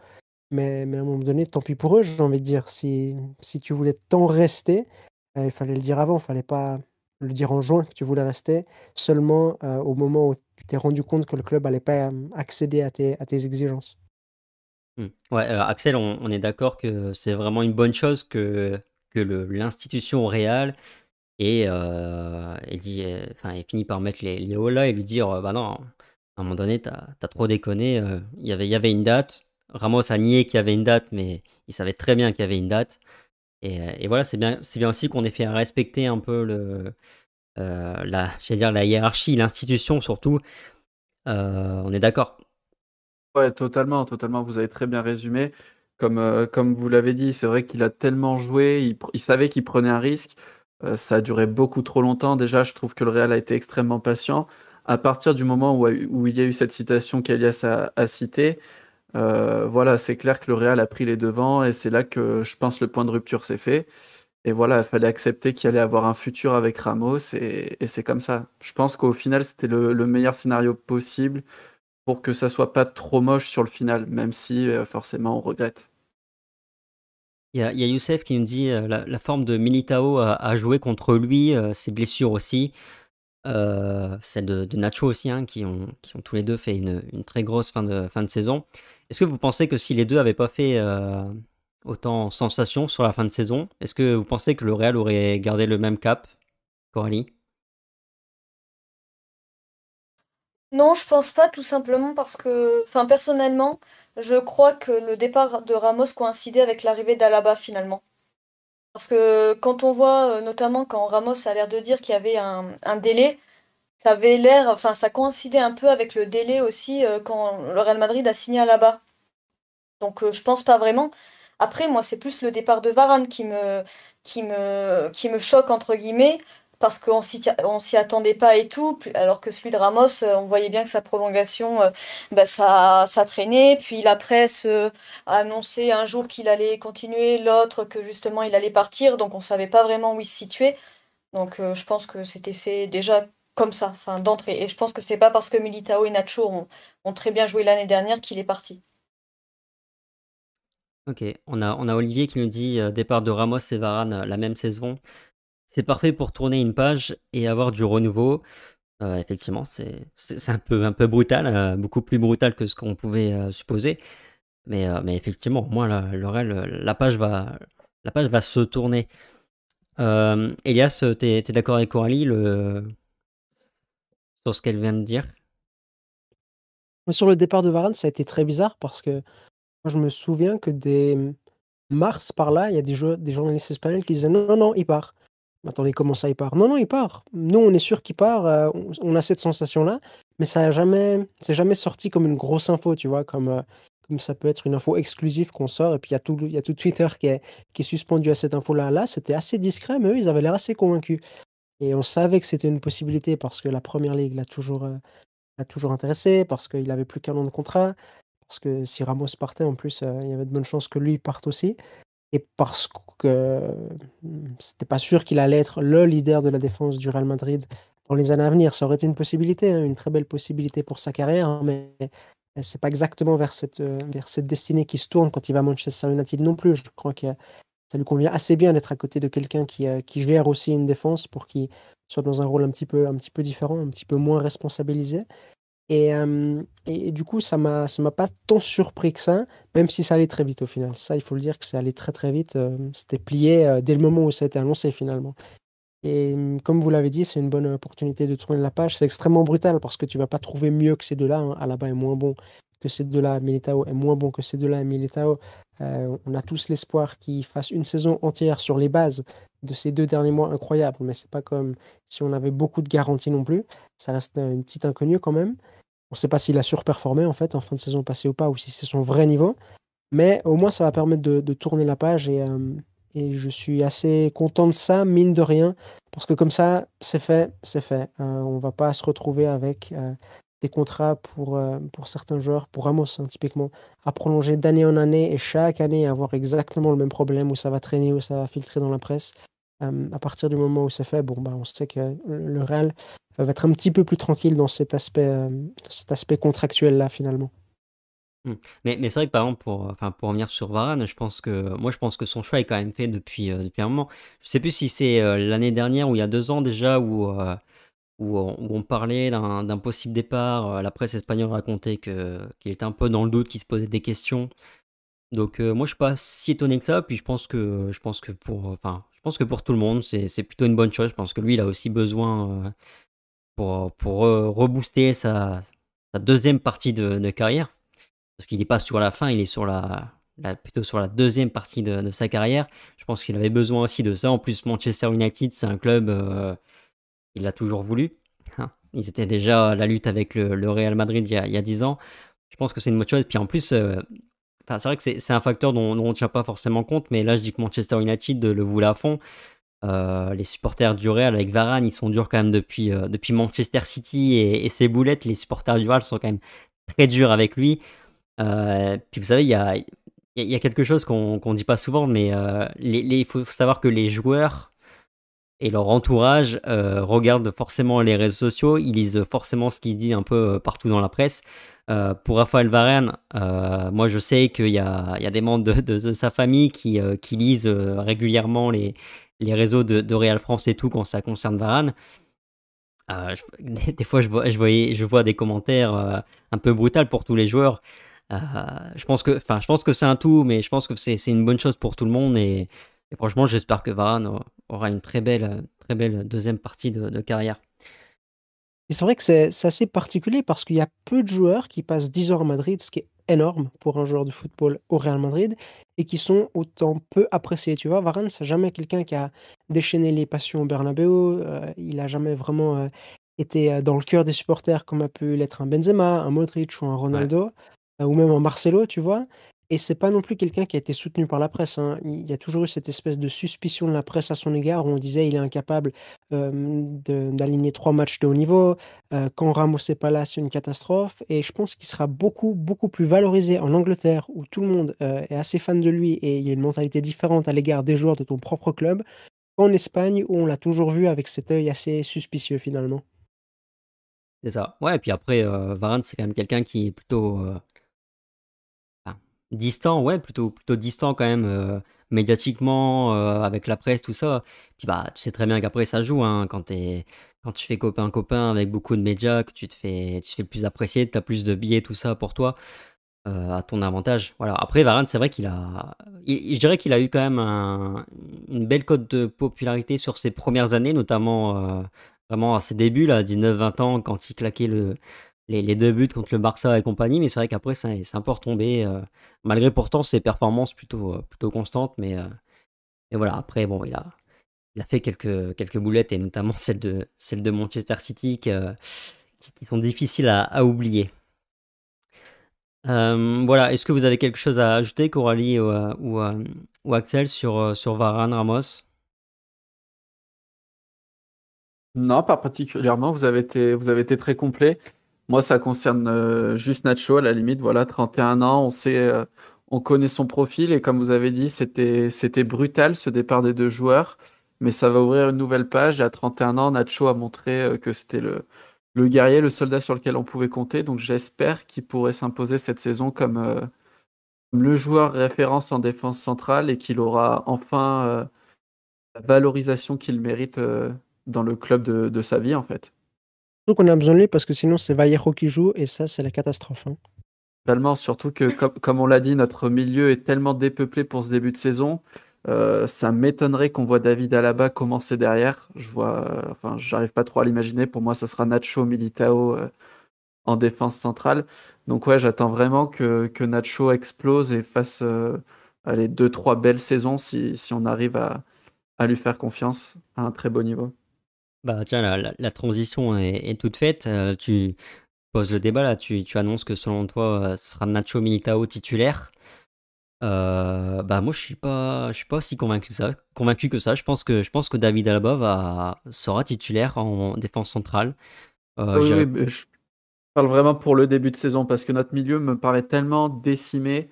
Mais mais à un moment donné, tant pis pour eux, j'ai envie de dire. Si si tu voulais tant rester, il fallait le dire avant, il fallait pas le dire en juin que tu voulais rester, seulement, au moment où tu t'es rendu compte que le club allait pas, accéder à tes à tes exigences. Mmh. Ouais, Axel, on est d'accord que c'est vraiment une bonne chose que que l'institution Real et heu, dit, enfin, il finit par mettre les les hauts là et lui dire, «Bah non» à un moment donné, tu as, trop déconné. Euh, il y avait, une date. Ramos a nié qu'il y avait une date, mais il savait très bien qu'il y avait une date. Et, euh, voilà, c'est bien, aussi qu'on ait fait respecter un peu euh, la, hiérarchie, l'institution surtout. on est d'accord. Ouais, totalement, totalement. Vous avez très bien résumé. Comme vous l'avez dit, c'est vrai qu'il a tellement joué, il, savait qu'il prenait un risque. ça a duré beaucoup trop longtemps. Déjà, je trouve que le Real a été extrêmement patient à partir du moment où, il y a eu cette citation qu'Elias a, citée, euh, voilà, c'est clair que le Real a pris les devants et c'est là que je pense le point de rupture s'est fait. Et voilà, il fallait accepter qu'il allait avoir un futur avec Ramos et, c'est comme ça. Je pense qu'au final, c'était le, le, meilleur scénario possible pour que ça soit pas trop moche sur le final, même si euh, forcément on regrette. Il y, a, Youssef qui nous dit euh, la, forme de Militao a, a joué contre lui, ses blessures aussi. Euh, celle de, Nacho aussi, hein, qui, ont, qui ont tous les deux fait une, très grosse fin de, fin de saison. Est-ce que vous pensez que si les deux n'avaient pas fait euh, autant sensation sur la fin de saison, est-ce que vous pensez que le Real aurait gardé le même cap, Coralie? Non, je pense pas, tout simplement parce que, enfin, personnellement, je crois que le départ de Ramos coïncidait avec l'arrivée d'Alaba finalement. Parce que quand on voit, euh, notamment quand Ramos a l'air de dire qu'il y avait un, délai, ça avait l'air, enfin ça coïncidait un peu avec le délai aussi euh, quand le Real Madrid a signé à là-bas. Donc euh, je pense pas vraiment. Après, moi, c'est plus le départ de Varane qui me, qui me, qui me choque, entre guillemets, parce qu'on s'y attendait pas et tout, alors que celui de Ramos, euh, on voyait bien que sa prolongation, bah, ça, traînait. Puis la presse euh, a annoncé un jour qu'il allait continuer, l'autre que justement il allait partir, donc on savait pas vraiment où il se situait. Donc je pense que c'était fait déjà comme ça, enfin d'entrée. Et je pense que c'est pas parce que Militao et Nacho ont, très bien joué l'année dernière qu'il est parti. Ok, on a Olivier qui nous dit départ de Ramos et Varane la même saison. C'est parfait pour tourner une page et avoir du renouveau. Euh, effectivement, c'est un peu, brutal, euh, beaucoup plus brutal que ce qu'on pouvait euh, supposer. Mais, effectivement, moi, la, la, page va, la page va se tourner. Elias, tu es, d'accord avec Coralie le... sur ce qu'elle vient de dire? Sur le départ de Varane, ça a été très bizarre parce que je me souviens que dès mars, par là, il y a des, des journalistes espagnols qui disaient non, non, non, il part. Attendez, comment ça, il part? Non, non, il part. Nous, on est sûr qu'il part, euh, on a cette sensation-là, mais ça a jamais jamais sorti comme une grosse info, tu vois? Comme, euh, comme ça peut être une info exclusive qu'on sort et puis il y a tout y a tout Twitter qui est qui est suspendu à cette info-là. Là, c'était assez discret, mais eux, ils avaient l'air assez convaincus et on savait que c'était une possibilité parce que la première ligue l'a toujours, l'a toujours intéressé, parce qu'il avait plus qu'un an de contrat, parce que si Ramos partait en plus, il y avait de bonnes chances que lui parte aussi et parce que, mmh, c'était pas sûr qu'il allait être le leader de la défense du Real Madrid dans les années à venir. Ça aurait été une possibilité, hein, une très belle possibilité pour sa carrière, hein, mais c'est pas exactement vers cette, vers cette destinée qui se tourne quand il va à Manchester United non plus. Je crois que ça lui convient assez bien d'être à côté de quelqu'un qui, qui gère aussi une défense pour qu'il soit dans un rôle un petit peu un petit peu différent, un petit peu moins responsabilisé et et du coup, ça m'a ça m'a pas tant surpris que ça, même si ça allait très vite au final. Ça, il faut le dire que c'est allé très, très vite, c'était plié, dès le moment où ça a été annoncé finalement et comme vous l'avez dit, c'est une bonne opportunité de tourner la page. C'est extrêmement brutal parce que tu vas pas trouver mieux que ces 2 là, hein. Alaba est moins bon que ces 2 là, Militao est moins bon que ces 2 là Militao, on a tous l'espoir qu'il fasse une saison entière sur les bases de ces 2 derniers mois incroyables, mais c'est pas comme si on avait beaucoup de garanties non plus. Ça reste, une petite inconnue quand même. On ne sait pas s'il a surperformé en fait en fin de saison passée ou pas, ou si c'est son vrai niveau. Mais au moins, ça va permettre de, tourner la page et, et, je suis assez content de ça, mine de rien, parce que comme ça, c'est fait, c'est fait. Euh, on va pas se retrouver avec euh, des contrats pour, euh, pour certains joueurs, pour Ramos hein, typiquement, à prolonger d'année en année et chaque année avoir exactement le même problème où ça va traîner, où ça va filtrer dans la presse. À partir du moment où c'est fait, bon, bah, on sait que le Real va être un petit peu plus tranquille dans cet aspect, euh, cet aspect contractuel-là, finalement. Mmh. Mais, mais c'est vrai que par exemple, pour, enfin, pour revenir sur Varane, je pense que moi je pense que son choix est quand même fait depuis, euh, depuis un moment. Je sais plus si c'est euh, l'année dernière ou il y a deux ans déjà où, où, on, parlait d'un possible départ. la presse espagnole racontait qu'il était un peu dans le doute, qu'il se posait des questions. Donc moi je suis pas si étonné que ça. Puis je pense que je pense que pour enfin pense que pour tout le monde c'est plutôt une bonne chose. Je pense que lui il a aussi besoin pour, pour rebooster sa, deuxième partie de, carrière. Parce qu'il n'est pas sur la fin, il est sur la, plutôt sur la deuxième partie de, sa carrière. Je pense qu'il avait besoin aussi de ça. En plus, Manchester United, c'est un club, euh, il a toujours voulu. Hein. Ils étaient déjà à la lutte avec le, Real Madrid il y, a, il y, a, 10 ans. Je pense que c'est une bonne chose. Puis en plus, euh, c'est vrai que c'est un facteur dont, on ne tient pas forcément compte, mais là, je dis que Manchester United le voulait à fond. Euh, les supporters du Real avec Varane, ils sont durs quand même depuis, euh, depuis Manchester City et, ses boulettes. Les supporters du Real sont quand même très durs avec lui. Euh, puis vous savez, il y a, y a, quelque chose qu'on ne dit pas souvent, mais il faut savoir que les joueurs et leur entourage regardent forcément les réseaux sociaux, ils lisent forcément ce qu'il dit un peu partout dans la presse. pour Raphaël Varane, moi je sais qu'il y a, des membres de, sa famille qui, lisent régulièrement les, réseaux de, Real France et tout quand ça concerne Varane. Euh, des, fois, je vois, voyais, je vois des commentaires euh, un peu brutaux pour tous les joueurs. Euh, je pense que, enfin, je pense que c'est un tout, mais je pense que c'est une bonne chose pour tout le monde. Franchement, j'espère que Varane aura une très belle, très belle deuxième partie de, de carrière. Et c'est vrai que c'est assez particulier parce qu'il y a peu de joueurs qui passent 10 heures à Madrid, ce qui est énorme pour un joueur de football au Real Madrid et qui sont autant peu appréciés. Tu vois, Varane, c'est jamais quelqu'un qui a déchaîné les passions au Bernabeu. Euh, il a jamais vraiment euh, été euh, dans le cœur des supporters comme a pu l'être un Benzema, un Modric ou un Ronaldo, ou même un Marcelo, tu vois. Et c'est pas non plus quelqu'un qui a été soutenu par la presse, hein. Il y a toujours eu cette espèce de suspicion de la presse à son égard où on disait: «Il est incapable, d'aligner trois matchs de haut niveau, quand Ramos est pas là, c'est une catastrophe» et je pense qu'il sera beaucoup, beaucoup plus valorisé en Angleterre où tout le monde, est assez fan de lui et il y a une mentalité différente à l'égard des joueurs de ton propre club, qu'en Espagne où on l'a toujours vu avec cet œil assez suspicieux finalement. C'est ça. Ouais et puis après, Varane, c'est quand même quelqu'un qui est plutôt, Distant, ouais, plutôt, plutôt distant quand même, euh, médiatiquement, euh, avec la presse, tout ça. Puis bah, tu sais très bien qu'après ça joue, hein, quand, quand tu fais copain-copain avec beaucoup de médias, que tu te fais, tu te fais plus apprécier, tu as plus de billets, tout ça pour toi, euh, à ton avantage. Voilà. Après, Varane, c'est vrai qu'il a. je dirais qu'il a eu quand même une belle cote de popularité sur ses premières années, notamment vraiment à ses débuts, là, 19-20 ans, quand il claquait le, les, deux buts contre le Barça et compagnie, mais c'est vrai qu'après, c'est un peu retombé, euh, malgré pourtant ses performances plutôt, euh, plutôt constantes. Mais, euh, voilà, après, bon, il a, il a fait quelques, quelques boulettes, et notamment celle de, celle de Manchester City, qui, sont difficiles à, oublier. voilà, est-ce que vous avez quelque chose à ajouter, Coralie ou, ou, ou Axel, sur, sur Varane, Ramos? Non, pas particulièrement. Vous avez été, vous avez été très complet. Moi, ça concerne euh, juste Nacho, à la limite. Voilà, 31 ans, on sait, euh, on connaît son profil. Et comme vous avez dit, c'était, brutal ce départ des deux joueurs. Mais ça va ouvrir une nouvelle page. Et à 31 ans, Nacho a montré euh, que c'était le, le guerrier, le soldat sur lequel on pouvait compter. Donc j'espère qu'il pourrait s'imposer cette saison comme, le joueur référence en défense centrale et qu'il aura enfin la valorisation qu'il mérite dans le club de, sa vie, en fait. Surtout qu'on a besoin de lui parce que sinon, c'est Vallejo qui joue et ça, c'est la catastrophe. Hein. Surtout que, comme, on l'a dit, notre milieu est tellement dépeuplé pour ce début de saison. Euh, ça m'étonnerait qu'on voit David Alaba commencer derrière. Je vois, enfin, j'arrive pas trop à l'imaginer. Pour moi, ça sera Nacho Militao euh, en défense centrale. Donc ouais, j'attends vraiment que, que, Nacho explose et fasse euh, allez, deux, trois belles saisons si, si on arrive à, à lui faire confiance à un très beau niveau. Bah tiens, la, transition est, toute faite. Euh, tu poses le débat là, tu, annonces que selon toi, euh, ce sera Nacho Militao titulaire. Euh, bah moi je suis pas je suis pas aussi convaincu que ça convaincu que ça je pense que je pense que David Alaba va sera titulaire en défense centrale oui, je parle vraiment pour le début de saison parce que notre milieu me paraît tellement décimé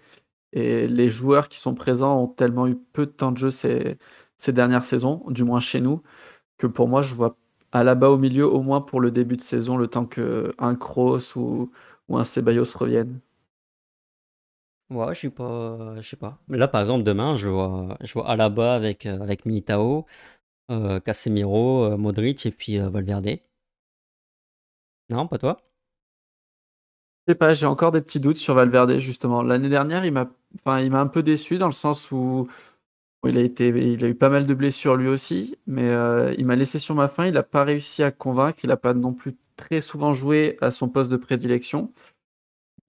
et les joueurs qui sont présents ont tellement eu peu de temps de jeu ces, ces dernières saisons, du moins chez nous, que pour moi, je vois à la bas au milieu, au moins pour le début de saison, le temps qu'un Kroos ou, ou un Ceballos revienne. Ouais, je suis pas, je sais pas. Là, par exemple, demain, je vois, je vois Alaba avec, euh, avec Militao, euh, Casemiro, euh, Modric et puis Valverde. Non, pas toi? Je sais pas, j'ai encore des petits doutes sur Valverde, justement. L'année dernière, il m'a, enfin, il m'a un peu déçu dans le sens où il a, eu pas mal de blessures lui aussi, mais euh, il m'a laissé sur ma faim. Il n'a pas réussi à convaincre. Il n'a pas non plus très souvent joué à son poste de prédilection.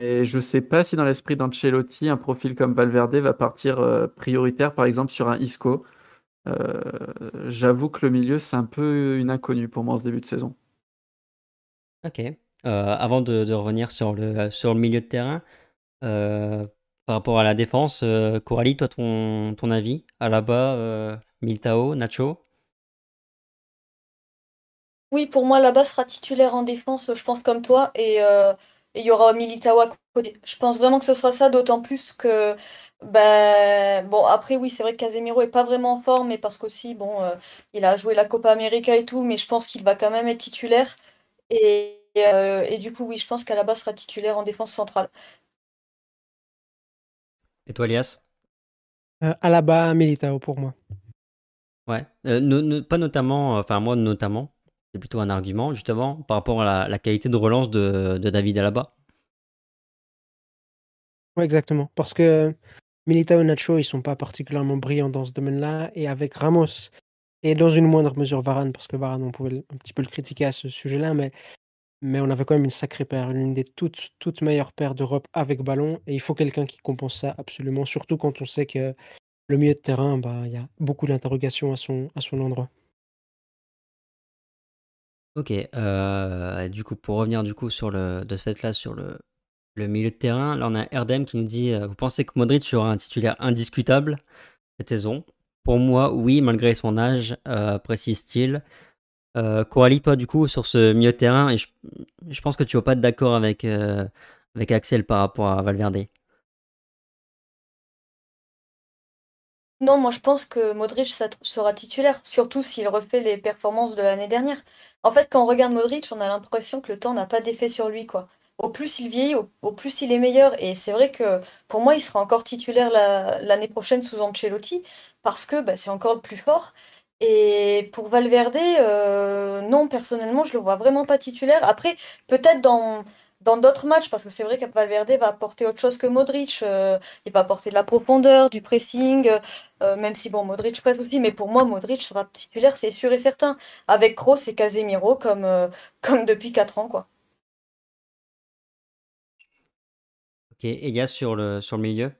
Et je ne sais pas si dans l'esprit d'Ancelotti, un profil comme Valverde va partir euh, prioritaire, par exemple, sur un Isco. Euh, j'avoue que le milieu, c'est un peu une inconnue pour moi en ce début de saison. Ok. avant de, revenir sur le, sur le milieu de terrain, par rapport à la défense, euh, Coralie, toi, ton, avis? Alaba, euh, Miltao, Nacho? Oui, pour moi, Alaba sera titulaire en défense, je pense comme toi, et euh, il y aura Militao à côté. Je pense vraiment que ce sera ça, d'autant plus que, ben, bon, après, oui, c'est vrai que Casemiro est pas vraiment en forme, mais parce qu'aussi, bon, il a joué la Copa América et tout, mais je pense qu'il va quand même être titulaire. Et, et du coup, oui, je pense qu'Alaba sera titulaire en défense centrale. Et toi, Elias? Euh, Alaba, Militao pour moi. Ouais, euh, pas notamment, enfin moi notamment, c'est plutôt un argument justement par rapport à la, qualité de relance de, David Alaba. Ouais, exactement. Parce que Militao et Nacho, ils sont pas particulièrement brillants dans ce domaine-là. Et avec Ramos, et dans une moindre mesure Varane, parce que Varane, on pouvait un petit peu le critiquer à ce sujet-là, mais mais on avait quand même une sacrée paire, l'une des toutes, toutes meilleures paires d'Europe avec ballon. Et il faut quelqu'un qui compense ça absolument, surtout quand on sait que le milieu de terrain, bah, il y a beaucoup d'interrogations à son, à son endroit. Ok, euh, du coup, pour revenir du coup sur le, de ce fait-là sur le, milieu de terrain, là on a Erdem qui nous dit euh, Vous pensez que Modric sera un titulaire indiscutable? Cette saison Pour moi, oui, malgré son âge, euh, précise-t-il. Euh, toi, du coup, sur ce milieu de terrain, et je, pense que tu vas pas être d'accord avec, euh, avec Axel par rapport à Valverde. Non, moi je pense que Modric sera titulaire, surtout s'il refait les performances de l'année dernière. En fait, quand on regarde Modric, on a l'impression que le temps n'a pas d'effet sur lui, quoi. Au plus il vieillit, au, plus il est meilleur. Et c'est vrai que pour moi, il sera encore titulaire l'année prochaine sous Ancelotti, parce que bah, c'est encore le plus fort. Et pour Valverde, euh, non, personnellement, je le vois vraiment pas titulaire. Après, peut-être dans dans d'autres matchs, parce que c'est vrai que Valverde va apporter autre chose que Modric. Euh, il va apporter de la profondeur, du pressing, euh, même si, bon, Modric presse aussi, mais pour moi, Modric sera titulaire, c'est sûr et certain, avec Kroos et Casemiro comme, comme depuis 4 ans, quoi. Ok, Elias sur le, sur le milieu?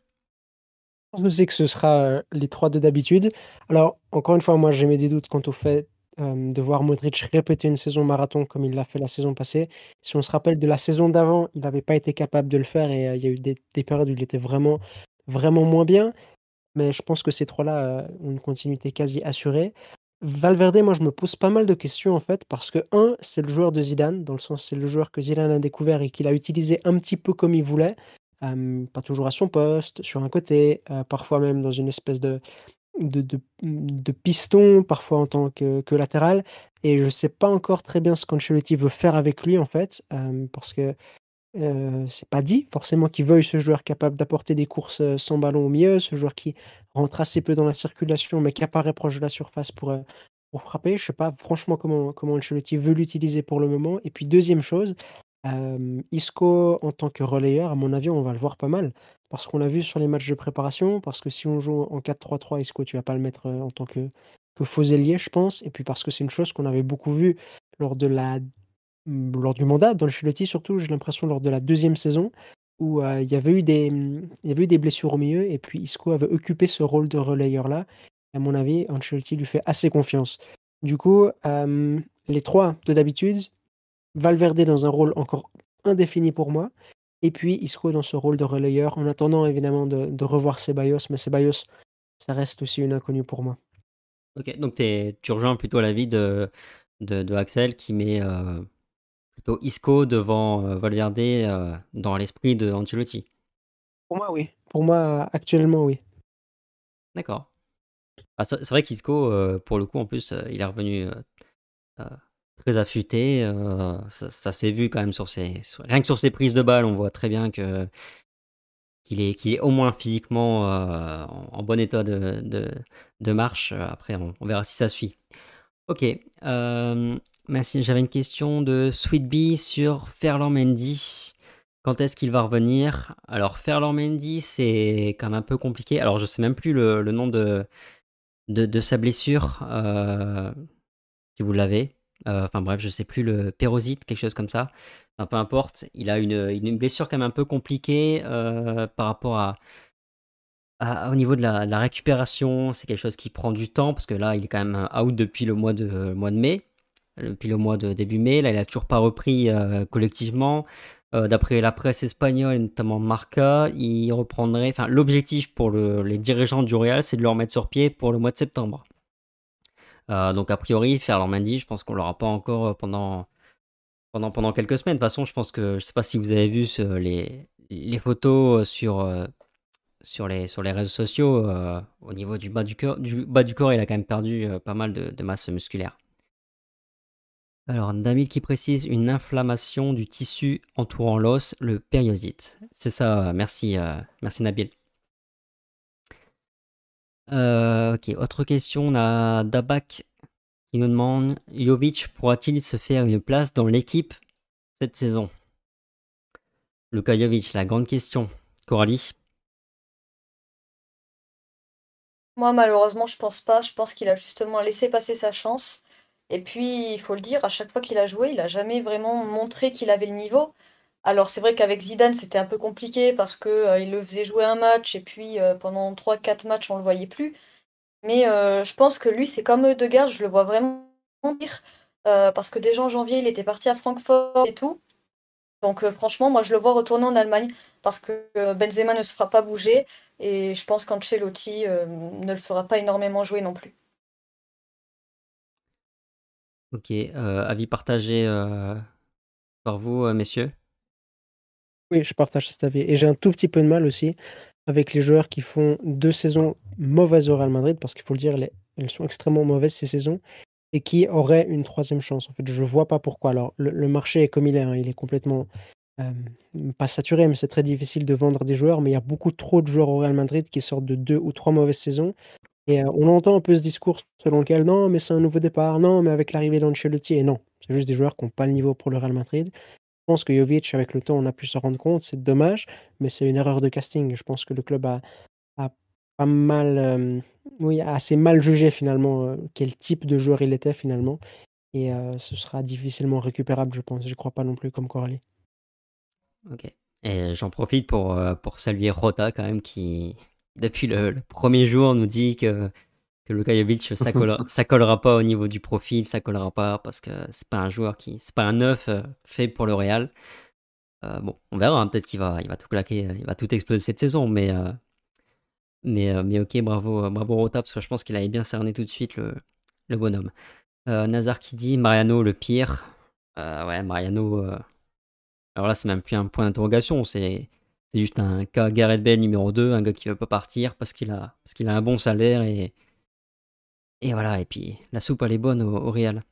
Je sais que ce sera les trois de d'habitude. Alors, encore une fois, moi, j'ai mes doutes quant au fait de voir Modric répéter une saison marathon comme il l'a fait la saison passée. Si on se rappelle de la saison d'avant, il n'avait pas été capable de le faire et il y a eu des, périodes où il était vraiment, vraiment moins bien. Mais je pense que ces trois-là ont une continuité quasi assurée. Valverde, moi, je me pose pas mal de questions, en fait, parce que, un, c'est le joueur de Zidane, dans le sens, c'est le joueur que Zidane a découvert et qu'il a utilisé un petit peu comme il voulait, pas toujours à son poste, sur un côté, parfois même dans une espèce de de de piston, parfois en tant que que latéral et je sais pas encore très bien ce qu'Ancelotti veut faire avec lui, en fait, parce que, c'est pas dit forcément qu'il veuille ce joueur capable d'apporter des courses, sans ballon au milieu, ce joueur qui rentre assez peu dans la circulation, mais qui apparaît proche de la surface pour, pour frapper. Je sais pas franchement comment comment Ancelotti veut l'utiliser pour le moment et puis deuxième chose, Isco en tant que relayeur, à mon avis, on va le voir pas mal. Parce qu'on l'a vu sur les matchs de préparation, parce que si on joue en 4-3-3, Isco, tu vas pas le mettre, en tant que que faux ailier, je pense et puis parce que c'est une chose qu'on avait beaucoup vu lors de la mmh, lors du mandat surtout, j'ai l'impression lors de la deuxième saison où, il y avait eu des, mmh, il y avait eu des blessures au milieu et puis Isco avait occupé ce rôle de relayeur-là. À mon avis, Ancelotti lui fait assez confiance. Du coup, les trois de d'habitude, Valverde dans un rôle encore indéfini pour moi et puis Isco dans ce rôle de relayeur en attendant évidemment de de revoir Ceballos, mais Ceballos, ça reste aussi une inconnue pour moi. OK, donc tu rejoins plutôt l'avis de de de Axel qui met, plutôt Isco devant, Valverde, dans l'esprit de Ancelotti? Pour moi, oui. Pour moi, actuellement, oui. D'accord. Ah c'est vrai qu'Isco, pour le coup, en plus, il est revenu, très affûté, ça s'est vu quand même sur ses rien que sur ses prises de balles, on voit très bien que qu'il est qu'il est au moins physiquement, en bon état de de marche, après on verra si ça suit. OK. J'avais une question de Sweetbee sur Ferland Mendy. Quand est-ce qu'il va revenir? Alors Ferland Mendy, c'est quand même un peu compliqué. Alors je sais même plus le nom de de sa blessure, si vous l'avez. Enfin bref, je sais plus le pérosite, quelque chose comme ça. Enfin peu importe, il a une, une blessure quand même un peu compliquée, par rapport à au niveau de la récupération. C'est quelque chose qui prend du temps parce que là, il est quand même, out depuis le mois de mois de mai, depuis le mois de début mai. Là, il a toujours pas repris, collectivement. d'après la presse espagnole notamment Marca, il reprendrait enfin l'objectif pour les dirigeants du Real, c'est de le remettre sur pied pour le mois de septembre. Donc a priori, Ferland Mendy, je pense qu'on l'aura pas encore, pendant pendant quelques semaines. De toute façon, je pense que je sais pas si vous avez vu les photos, sur, sur les, réseaux sociaux, euh, au niveau du bas du, corps, du bas du corps, il a quand même perdu euh, pas mal de, masse musculaire. Alors, Damil qui précise une inflammation du tissu entourant l'os, le périosite. C'est ça, euh, merci Nabil. Ok, autre question, on a Dabak qui nous demande Jovic pourra-t-il se faire une place dans l'équipe cette saison? Luka Jovic, la grande question. Coralie? Moi, malheureusement, je pense pas. Je pense qu'il a justement laissé passer sa chance. Et puis, il faut le dire, à chaque fois qu'il a joué, il a jamais vraiment montré qu'il avait le niveau. Alors, c'est vrai qu'avec Zidane, c'était un peu compliqué parce que, euh, il le faisait jouer un match et puis, euh, pendant 3-4 matchs, on le voyait plus. Mais, euh, je pense que lui, c'est comme Eudegaard, je le vois vraiment pire, parce que déjà en janvier, il était parti à Francfort et tout. Donc franchement, moi je le vois retourner en Allemagne parce que Benzema ne se fera pas bouger et je pense qu'Ancelotti ne le fera pas énormément jouer non plus. Ok, avis partagé par vous, messieurs Oui, je partage cet avis. Et j'ai un tout petit peu de mal aussi avec les joueurs qui font deux saisons mauvaises au Real Madrid, parce qu'il faut le dire, elles sont extrêmement mauvaises ces saisons, et qui aurait une troisième chance. En fait, je vois pas pourquoi. Alors, le marché est comme il est, hein, il est complètement, pas saturé, mais c'est très difficile de vendre des joueurs, mais il y a beaucoup trop de joueurs au Real Madrid qui sortent de deux ou trois mauvaises saisons et on entend un peu ce discours selon lequel: «Non, mais c'est un nouveau départ. Non, mais avec l'arrivée d'Ancelotti» et non, c'est juste des joueurs qui ont pas le niveau pour le Real Madrid. Je pense que Jovic, avec le temps, on a pu s'en rendre compte, c'est dommage, mais c'est une erreur de casting. Je pense que le club a pas mal, oui, assez mal jugé finalement, quel type de joueur il était finalement et ce sera difficilement récupérable, je pense. Je crois pas non plus comme Coralie. OK et j'en profite pour, pour saluer Rota quand même qui, depuis le premier jour, nous dit que que Luka Jovic ça collera ça collera pas au niveau du profil, ça collera pas parce que c'est pas un joueur qui c'est pas un neuf, fait pour le Real. bon, on verra, hein, peut-être qu'il va il va tout claquer, il va tout exploser cette saison mais mais, euh, mais OK, bravo, euh, bravo Rota, parce que je pense qu'il avait bien cerné tout de suite le le bonhomme. Nazar qui dit Mariano le pire. ouais, Mariano. Alors là, c'est même plus un point d'interrogation, c'est juste un cas Gareth Bale numéro 2, un gars qui veut pas partir parce qu'il a, parce qu'il a un bon salaire et, et voilà, et puis la soupe elle est bonne au, Real.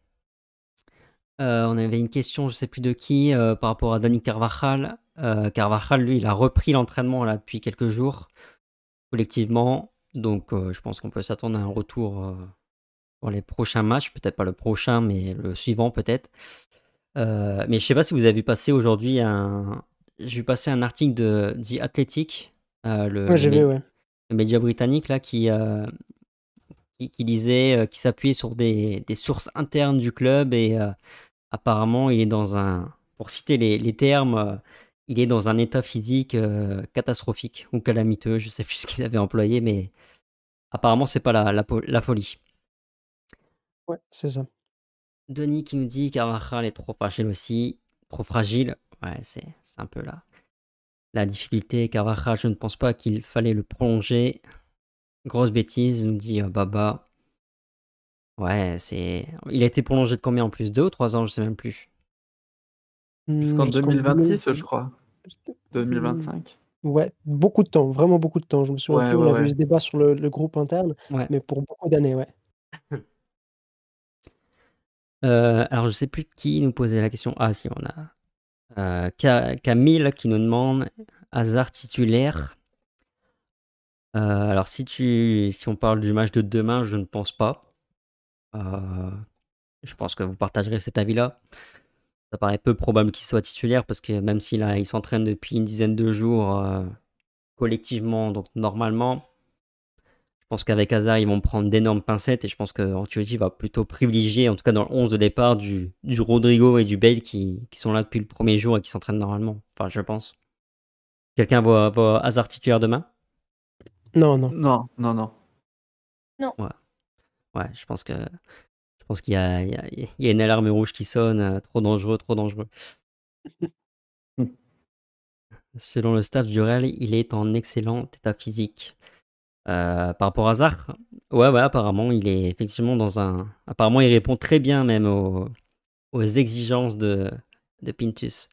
Euh, on avait une question, je sais plus de qui, euh, par rapport à Dani Carvajal. Euh, Carvajal, lui, il a repris l'entraînement là depuis quelques jours, collectivement. Donc je pense qu'on peut s'attendre à un retour pour les prochains matchs, peut-être pas le prochain, mais le suivant peut-être. mais je sais pas si vous avez vu passer aujourd'hui un. J'ai vu passer un article de The Athletic, le, média britannique là, qui, qui, disait, qui s'appuyait sur des, sources internes du club et apparemment il est dans un, pour citer les, termes, il est dans un état physique catastrophique ou calamiteux, je sais plus ce qu'ils avaient employé, mais apparemment c'est pas la, la, folie. Ouais, c'est ça. Denis qui nous dit Carvajal est trop fragile aussi, trop fragile? Ouais, c'est un peu là. La difficulté, Carvajal, je ne pense pas qu'il fallait le prolonger. Grosse bêtise, nous dit euh, Baba. Ouais, c'est. Il a été prolongé de combien en plus? Deux ou trois ans, je sais même plus. Jusqu'en 2026, je crois. 2025. Ouais, beaucoup de temps, vraiment beaucoup de temps. Je me souviens on avait eu ce débat sur le, groupe interne, mais pour beaucoup d'années, ouais. Euh, alors, je sais plus qui nous posait la question. Ah, si, on a euh, Camille qui nous demande hasard titulaire. Euh, alors, si, tu, si on parle du match de demain, je ne pense pas. Euh, je pense que vous partagerez cet avis-là. Ça paraît peu probable qu'il soit titulaire parce que même s'il il s'entraîne depuis une dizaine de jours euh, collectivement, donc normalement, je pense qu'avec Hazard, ils vont prendre d'énormes pincettes et je pense que Ancelotti va plutôt privilégier, en tout cas dans le 11 de départ, du, du Rodrigo et du Bale qui, sont là depuis le premier jour et qui s'entraînent normalement. Enfin, je pense. Quelqu'un voit, voit Hazard titulaire demain? Non, non. Non, non, non. Non. Ouais. Ouais, je pense que je pense qu'il y a, il y, a, il y a une alarme rouge qui sonne. Euh, trop dangereux, trop dangereux. Selon le staff du Real, il est en excellent état physique. Euh, par rapport à Hazard, ouais, ouais, apparemment, il est effectivement dans un. Apparemment, il répond très bien même aux, aux exigences de, de Pintus.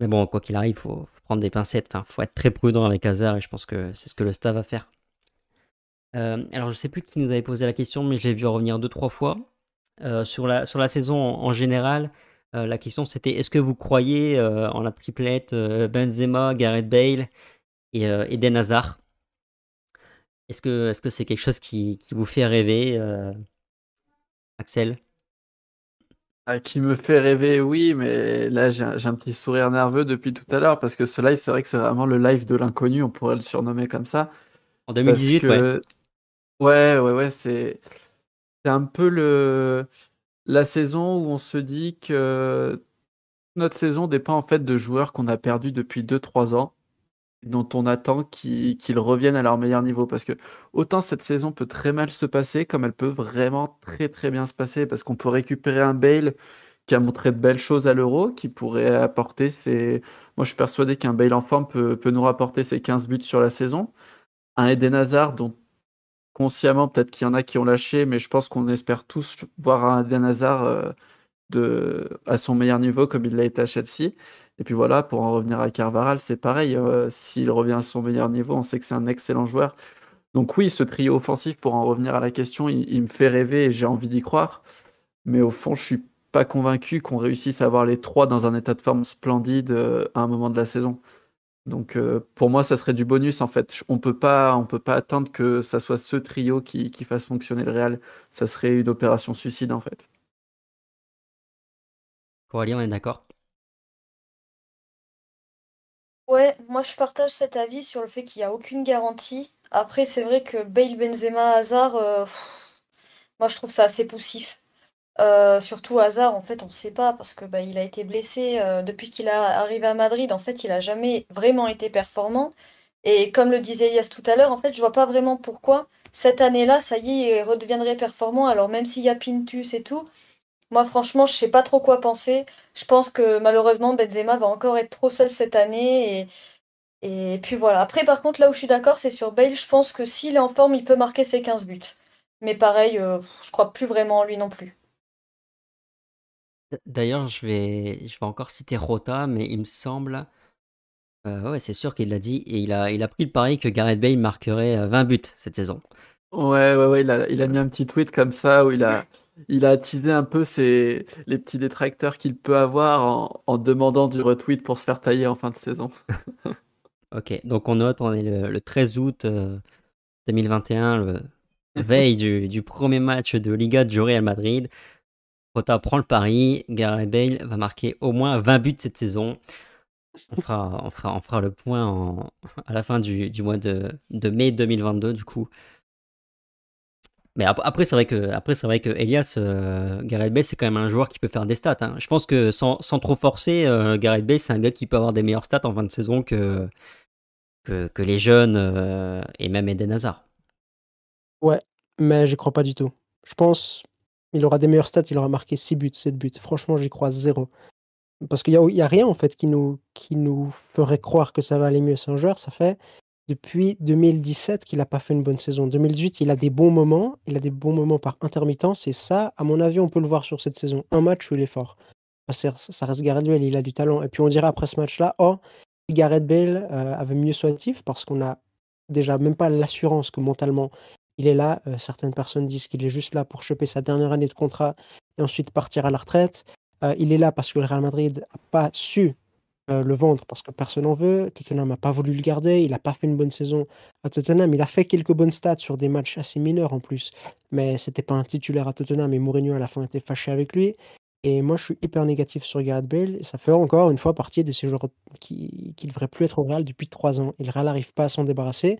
Mais bon, quoi qu'il arrive, il faut, prendre des pincettes. Enfin, faut être très prudent avec Hazard et je pense que c'est ce que le staff va faire. Euh, alors, je sais plus qui nous avait posé la question, mais je l'ai vu revenir deux, trois fois. Euh, sur, la, sur la saison en, général, euh, la question c'était est-ce que vous croyez en la triplette Benzema, Gareth Bale et Eden Hazard? Est-ce que c'est -ce c'est quelque chose qui, vous fait rêver, Axel? Ah, qui me fait rêver, oui, mais là j'ai un, petit sourire nerveux depuis tout à l'heure parce que ce live, c'est vrai que c'est vraiment le live de l'inconnu, on pourrait le surnommer comme ça. En 2018, ouais. Ouais, ouais, ouais, c'est c'est un peu le la saison où on se dit que notre saison dépend en fait de joueurs qu'on a perdus depuis 2-3 ans dont on attend qu'ils reviennent à leur meilleur niveau. Parce que autant cette saison peut très mal se passer, comme elle peut vraiment très très bien se passer, parce qu'on peut récupérer un Bale qui a montré de belles choses à l'Euro, qui pourrait apporter ses... Moi je suis persuadé qu'un Bale en forme peut, nous rapporter ses 15 buts sur la saison. Un Eden Hazard dont consciemment peut-être qu'il y en a qui ont lâché, mais je pense qu'on espère tous voir un Eden Hazard... Euh, à son meilleur niveau comme il l'a été à Chelsea. Et puis voilà, pour en revenir à Carvaral, c'est pareil. Euh, s'il revient à son meilleur niveau, on sait que c'est un excellent joueur. Donc oui, ce trio offensif, pour en revenir à la question, il, me fait rêver et j'ai envie d'y croire. Mais au fond, je suis pas convaincu qu'on réussisse à avoir les trois dans un état de forme splendide euh, à un moment de la saison. Donc euh, pour moi, ça serait du bonus en fait. On peut pas, on peut pas attendre que ça soit ce trio qui, qui fasse fonctionner le Real. Ça serait une opération suicide en fait. Coralie, on est d'accord? Ouais, moi je partage cet avis sur le fait qu'il n'y a aucune garantie. Après, c'est vrai que Bale, Benzema, Hazard, euh, moi je trouve ça assez poussif. Euh, surtout Hazard, en fait, on ne sait pas parce que bah, a été blessé euh, depuis qu'il est arrivé à Madrid. En fait, il a jamais vraiment été performant. Et comme le disait Elias tout à l'heure, en fait, je vois pas vraiment pourquoi cette année-là, ça y est, il redeviendrait performant. Alors même s'il y a Pintus et tout, moi, franchement, je sais pas trop quoi penser. Je pense que malheureusement, Benzema va encore être trop seul cette année. Et, et puis voilà. Après, par contre, là où je suis d'accord, c'est sur Bale. Je pense que s'il est en forme, il peut marquer ses 15 buts. Mais pareil, je crois plus vraiment en lui non plus. d'ailleurs, je vais je vais encore citer Rota, mais il me semble, ouais, c'est sûr qu'il l'a dit et il a il a pris le pari que Gareth Bale marquerait, 20 buts cette saison. Ouais, ouais, ouais, il a il a mis un petit tweet comme ça où il a il a attisé un peu ses les petits détracteurs qu'il peut avoir en demandant du retweet pour se faire tailler en fin de saison. OK, donc on note, on est le 13 août, 2021, le veille du premier match de Liga du Real Madrid. Rota prend le pari, Gareth Bale va marquer au moins 20 buts cette saison. On fera on fera on fera le point à la fin du mois de de mai 2022 du coup. Mais après, c'est vrai que, après, c'est vrai que Elias, euh, Gareth Bale, c'est quand même un joueur qui peut faire des stats. Hein. Je pense que sans, sans trop forcer, euh, Gareth Bale, c'est un gars qui peut avoir des meilleures stats en fin de saison que, que, les jeunes euh, et même Eden Hazard. Ouais, mais je crois pas du tout. Je pense il aura des meilleures stats, il aura marqué 6 buts, 7 buts. Franchement, j'y crois zéro. Parce qu'il n'y a, a, rien en fait qui nous, qui nous ferait croire que ça va aller mieux. C'est un joueur, ça fait depuis 2017 qu'il n'a pas fait une bonne saison. 2018, il a des bons moments, il a des bons moments par intermittence, et ça, à mon avis, on peut le voir sur cette saison. Un match où il est fort. ça reste Gareth Bale, il a du talent. Et puis on dirait après ce match-là, oh, Gareth Bale euh, avait mieux soigné parce qu'on a déjà même pas l'assurance que mentalement il est là. Euh, certaines personnes disent qu'il est juste là pour choper sa dernière année de contrat et ensuite partir à la retraite. Euh, il est là parce que le Real Madrid n'a pas su euh, le vendre parce que personne n'en veut. Tottenham n'a pas voulu le garder. Il n'a pas fait une bonne saison à Tottenham. Il a fait quelques bonnes stats sur des matchs assez mineurs en plus. Mais c'était pas un titulaire à Tottenham et Mourinho à la fin était fâché avec lui. Et moi, je suis hyper négatif sur Gareth Bale. Ça fait encore une fois partie de ces joueurs qui ne devraient plus être au Real depuis trois ans. Et le Real n'arrive pas à s'en débarrasser.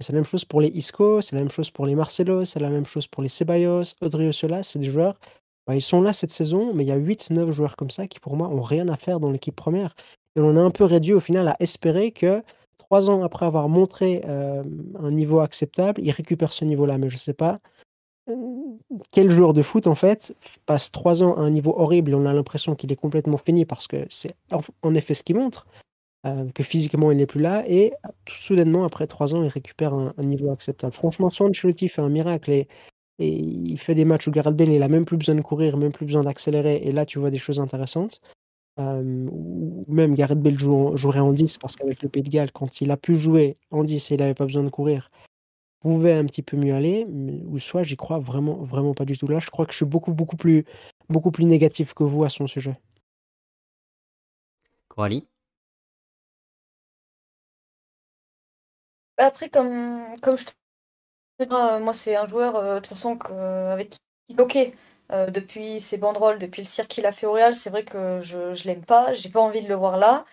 C'est la même chose pour les Isco, c'est la même chose pour les Marcelo, c'est la même chose pour les Ceballos, Odriozola. C'est des joueurs, bah, ils sont là cette saison, mais il y a 8-9 joueurs comme ça qui, pour moi, ont rien à faire dans l'équipe première. Et on a un peu réduit au final à espérer que trois ans après avoir montré un niveau acceptable, il récupère ce niveau-là. Mais je ne sais pas quel joueur de foot, en fait, passe trois ans à un niveau horrible et on a l'impression qu'il est complètement fini parce que c'est en effet ce qu'il montre, que physiquement il n'est plus là. Et tout soudainement, après trois ans, il récupère un, niveau acceptable. Franchement, son Ancelotti fait un miracle et, il fait des matchs où Gareth Bale, il a même plus besoin de courir, même plus besoin d'accélérer. Et là, tu vois des choses intéressantes ou même Gareth Bale jouerait en 10 parce qu'avec le Pays de Galles, quand il a pu jouer en 10 et il n'avait pas besoin de courir, pouvait un petit peu mieux aller, ou soit j'y crois vraiment vraiment pas du tout. Là, je crois que je suis beaucoup, beaucoup plus beaucoup plus négatif que vous à son sujet. Coralie? Bah, après comme comme je te moi c'est un joueur, de toute façon que avec qui OK. Euh, depuis ses banderoles, depuis le cirque qu'il a fait au Real, c'est vrai que je, je l'aime pas, j'ai pas envie de le voir là.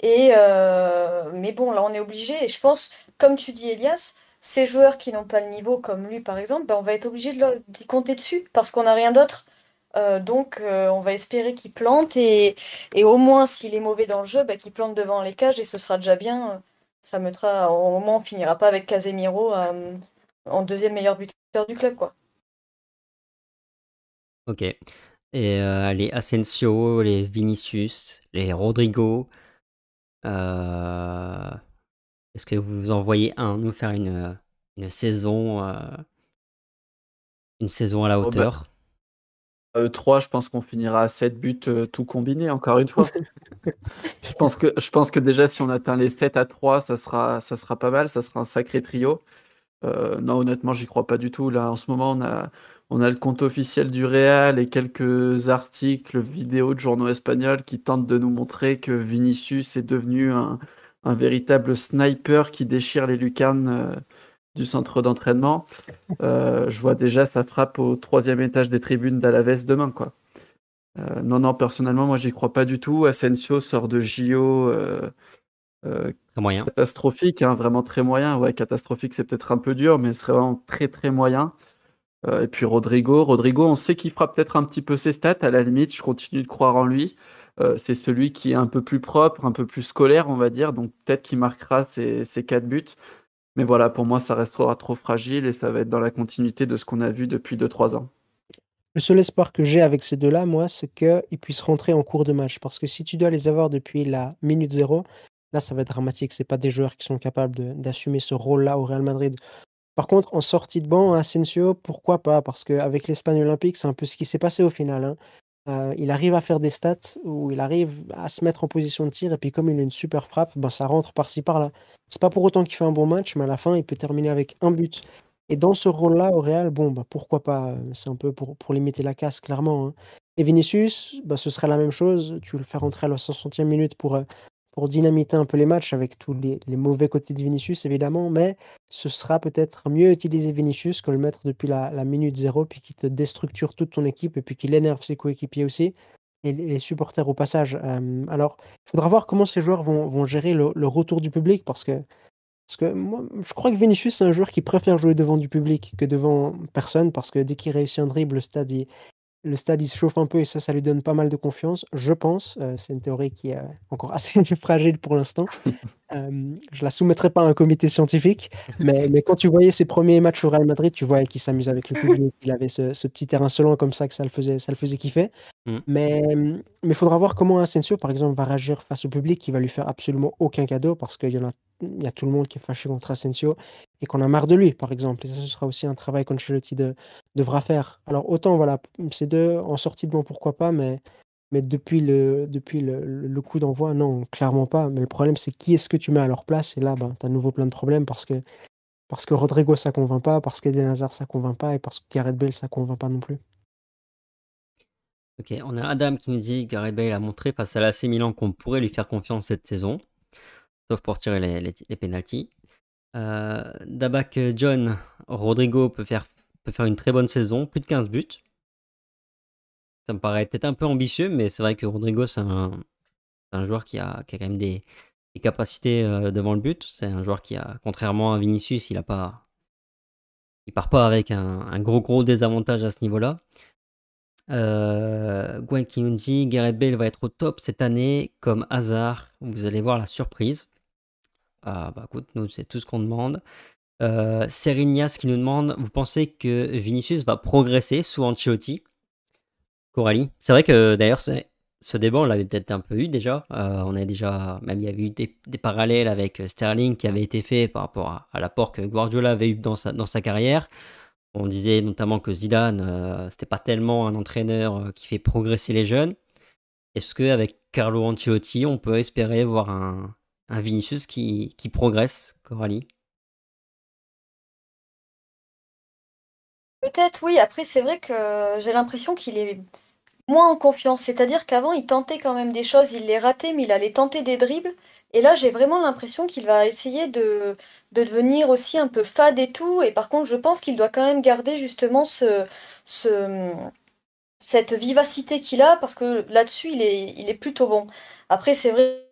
Et euh, mais bon, là on est obligé. Et je pense, comme tu dis, Elias, ces joueurs qui n'ont pas le niveau comme lui par exemple, ben, on va être obligé d'y compter dessus parce qu'on n'a rien d'autre. Euh, donc on va espérer qu'il plante et, et, au moins s'il est mauvais dans le jeu, ben, qu'il plante devant les cages et ce sera déjà bien. Ça mettra, au moins on finira pas avec Casemiro en deuxième meilleur buteur du club quoi. OK. Et euh, les Asensio, les Vinicius, les Rodrigo, euh, est-ce que vous en voyez un nous faire une, une saison, euh, une saison à la oh, bah, hauteur? Euh, 3, je pense qu'on finira à 7 buts, tout combiné, encore une fois. Je pense que je pense que déjà si on atteint les 7 à 3, ça sera ça sera pas mal, ça sera un sacré trio. non, honnêtement, j'y crois pas du tout. Là, en ce moment, on a on a le compte officiel du Real et quelques articles, vidéos de journaux espagnols qui tentent de nous montrer que Vinicius est devenu un, véritable sniper qui déchire les lucarnes euh, du centre d'entraînement. Euh, je vois déjà sa frappe au troisième étage des tribunes d'Alaves demain. Quoi. Euh, non, non, personnellement, moi, j'y crois pas du tout. Asensio sort de JO. moyen. catastrophique, hein, vraiment très moyen. Ouais, catastrophique, c'est peut-être un peu dur, mais ce serait vraiment très très moyen. Euh, et puis Rodrigo, Rodrigo, on sait qu'il fera peut-être un petit peu ses stats. À la limite, je continue de croire en lui. Euh, c'est celui qui est un peu plus propre, un peu plus scolaire, on va dire. Donc peut-être qu'il marquera ses, quatre buts. Mais voilà, pour moi, ça restera trop fragile et ça va être dans la continuité de ce qu'on a vu depuis 2-3 ans. Le seul espoir que j'ai avec ces deux-là, moi, c'est qu'ils puissent rentrer en cours de match. Parce que si tu dois les avoir depuis la minute zéro, là, ça va être dramatique. C'est pas des joueurs qui sont capables d'assumer ce rôle-là au Real Madrid Par contre, en sortie de banc, Asensio, pourquoi pas? Parce qu'avec l'Espagne olympique, c'est un peu ce qui s'est passé au final, hein. Euh, il arrive à faire des stats où il arrive à se mettre en position de tir et puis comme il a une super frappe, ben, ça rentre par-ci par-là. C'est pas pour autant qu'il fait un bon match, mais à la fin, il peut terminer avec un but. Et dans ce rôle-là, au Real, bon, bah, pourquoi pas? C'est un peu pour limiter la casse, clairement, hein. Et Vinicius, bah, ce serait la même chose. Tu le fais rentrer à la 60e minute pour, euh, pour dynamiter un peu les matchs avec tous les mauvais côtés de Vinicius, évidemment, mais ce sera peut-être mieux utiliser Vinicius que le mettre depuis la minute zéro, puis qui te déstructure toute ton équipe et puis qu'il énerve ses coéquipiers aussi et les supporters au passage. alors, il faudra voir comment ces joueurs vont gérer le retour du public parce que parce que moi, je crois que Vinicius, c'est un joueur qui préfère jouer devant du public que devant personne, parce que dès qu'il réussit un dribble, le stade, il, le stade, il se chauffe un peu et ça, ça lui donne pas mal de confiance, je pense. Euh, c'est une théorie qui est encore assez fragile pour l'instant. Euh, je la soumettrai pas à un comité scientifique, mais, mais quand tu voyais ses premiers matchs au Real Madrid, tu voyais qu'il s'amuse avec le public, il avait ce, ce, petit terrain selon comme ça que ça le faisait, ça le faisait kiffer. Mm. Mais il faudra voir comment Asensio, par exemple, va réagir face au public qui va lui faire absolument aucun cadeau parce qu'il y, en a, il y a tout le monde qui est fâché contre Asensio et qu'on a marre de lui, par exemple. Et ça, ce sera aussi un travail qu'Ancelotti de, devra faire. Alors, autant, voilà, ces deux en sortie de banc, pourquoi pas, mais mais depuis le, depuis le, le coup d'envoi, non, clairement pas. Mais le problème, c'est qui est-ce que tu mets à leur place? Et là, ben, tu as à nouveau plein de problèmes parce que, parce que Rodrigo, ça convainc pas, parce qu'Eden Hazard, ça convainc pas, et parce que Gareth Bale, ça convainc pas non plus. Ok, on a Adam qui nous dit Gareth Bale a montré face à l'AC Milan qu'on pourrait lui faire confiance cette saison, sauf pour tirer les, les, les pénalties. Euh, Dabak John, Rodrigo peut faire, peut faire une très bonne saison, plus de 15 buts. Ça me paraît peut-être un peu ambitieux, mais c'est vrai que Rodrigo, c'est un, joueur qui a, quand même des, capacités euh, devant le but. C'est un joueur qui a, contrairement à Vinicius, il a pas, il part pas avec un, gros gros désavantage à ce niveau-là. Euh, Gwen dit Gareth Bale va être au top cette année comme hasard. Vous allez voir la surprise. Ah bah écoute, nous c'est tout ce qu'on demande. Euh, Serignas qui nous demande Vous pensez que Vinicius va progresser sous Ancelotti? C'est vrai que d'ailleurs, ce débat, on l'avait peut-être un peu eu déjà. Euh, on a déjà, même il y avait eu des, parallèles avec Sterling qui avait été fait par rapport à, l'apport que Guardiola avait eu dans sa, carrière. On disait notamment que Zidane, euh, c'était pas tellement un entraîneur euh, qui fait progresser les jeunes. Est-ce qu'avec Carlo Ancelotti, on peut espérer voir un, Vinicius qui progresse, Coralie? Peut-être oui, après c'est vrai que j'ai l'impression qu'il est moins en confiance. C'est-à-dire qu'avant, il tentait quand même des choses, il les ratait, mais il allait tenter des dribbles. Et là, j'ai vraiment l'impression qu'il va essayer de, de devenir aussi un peu fade et tout. Et par contre, je pense qu'il doit quand même garder justement ce, ce, cette vivacité qu'il a, parce que là-dessus, il est, il est plutôt bon. Après, c'est vrai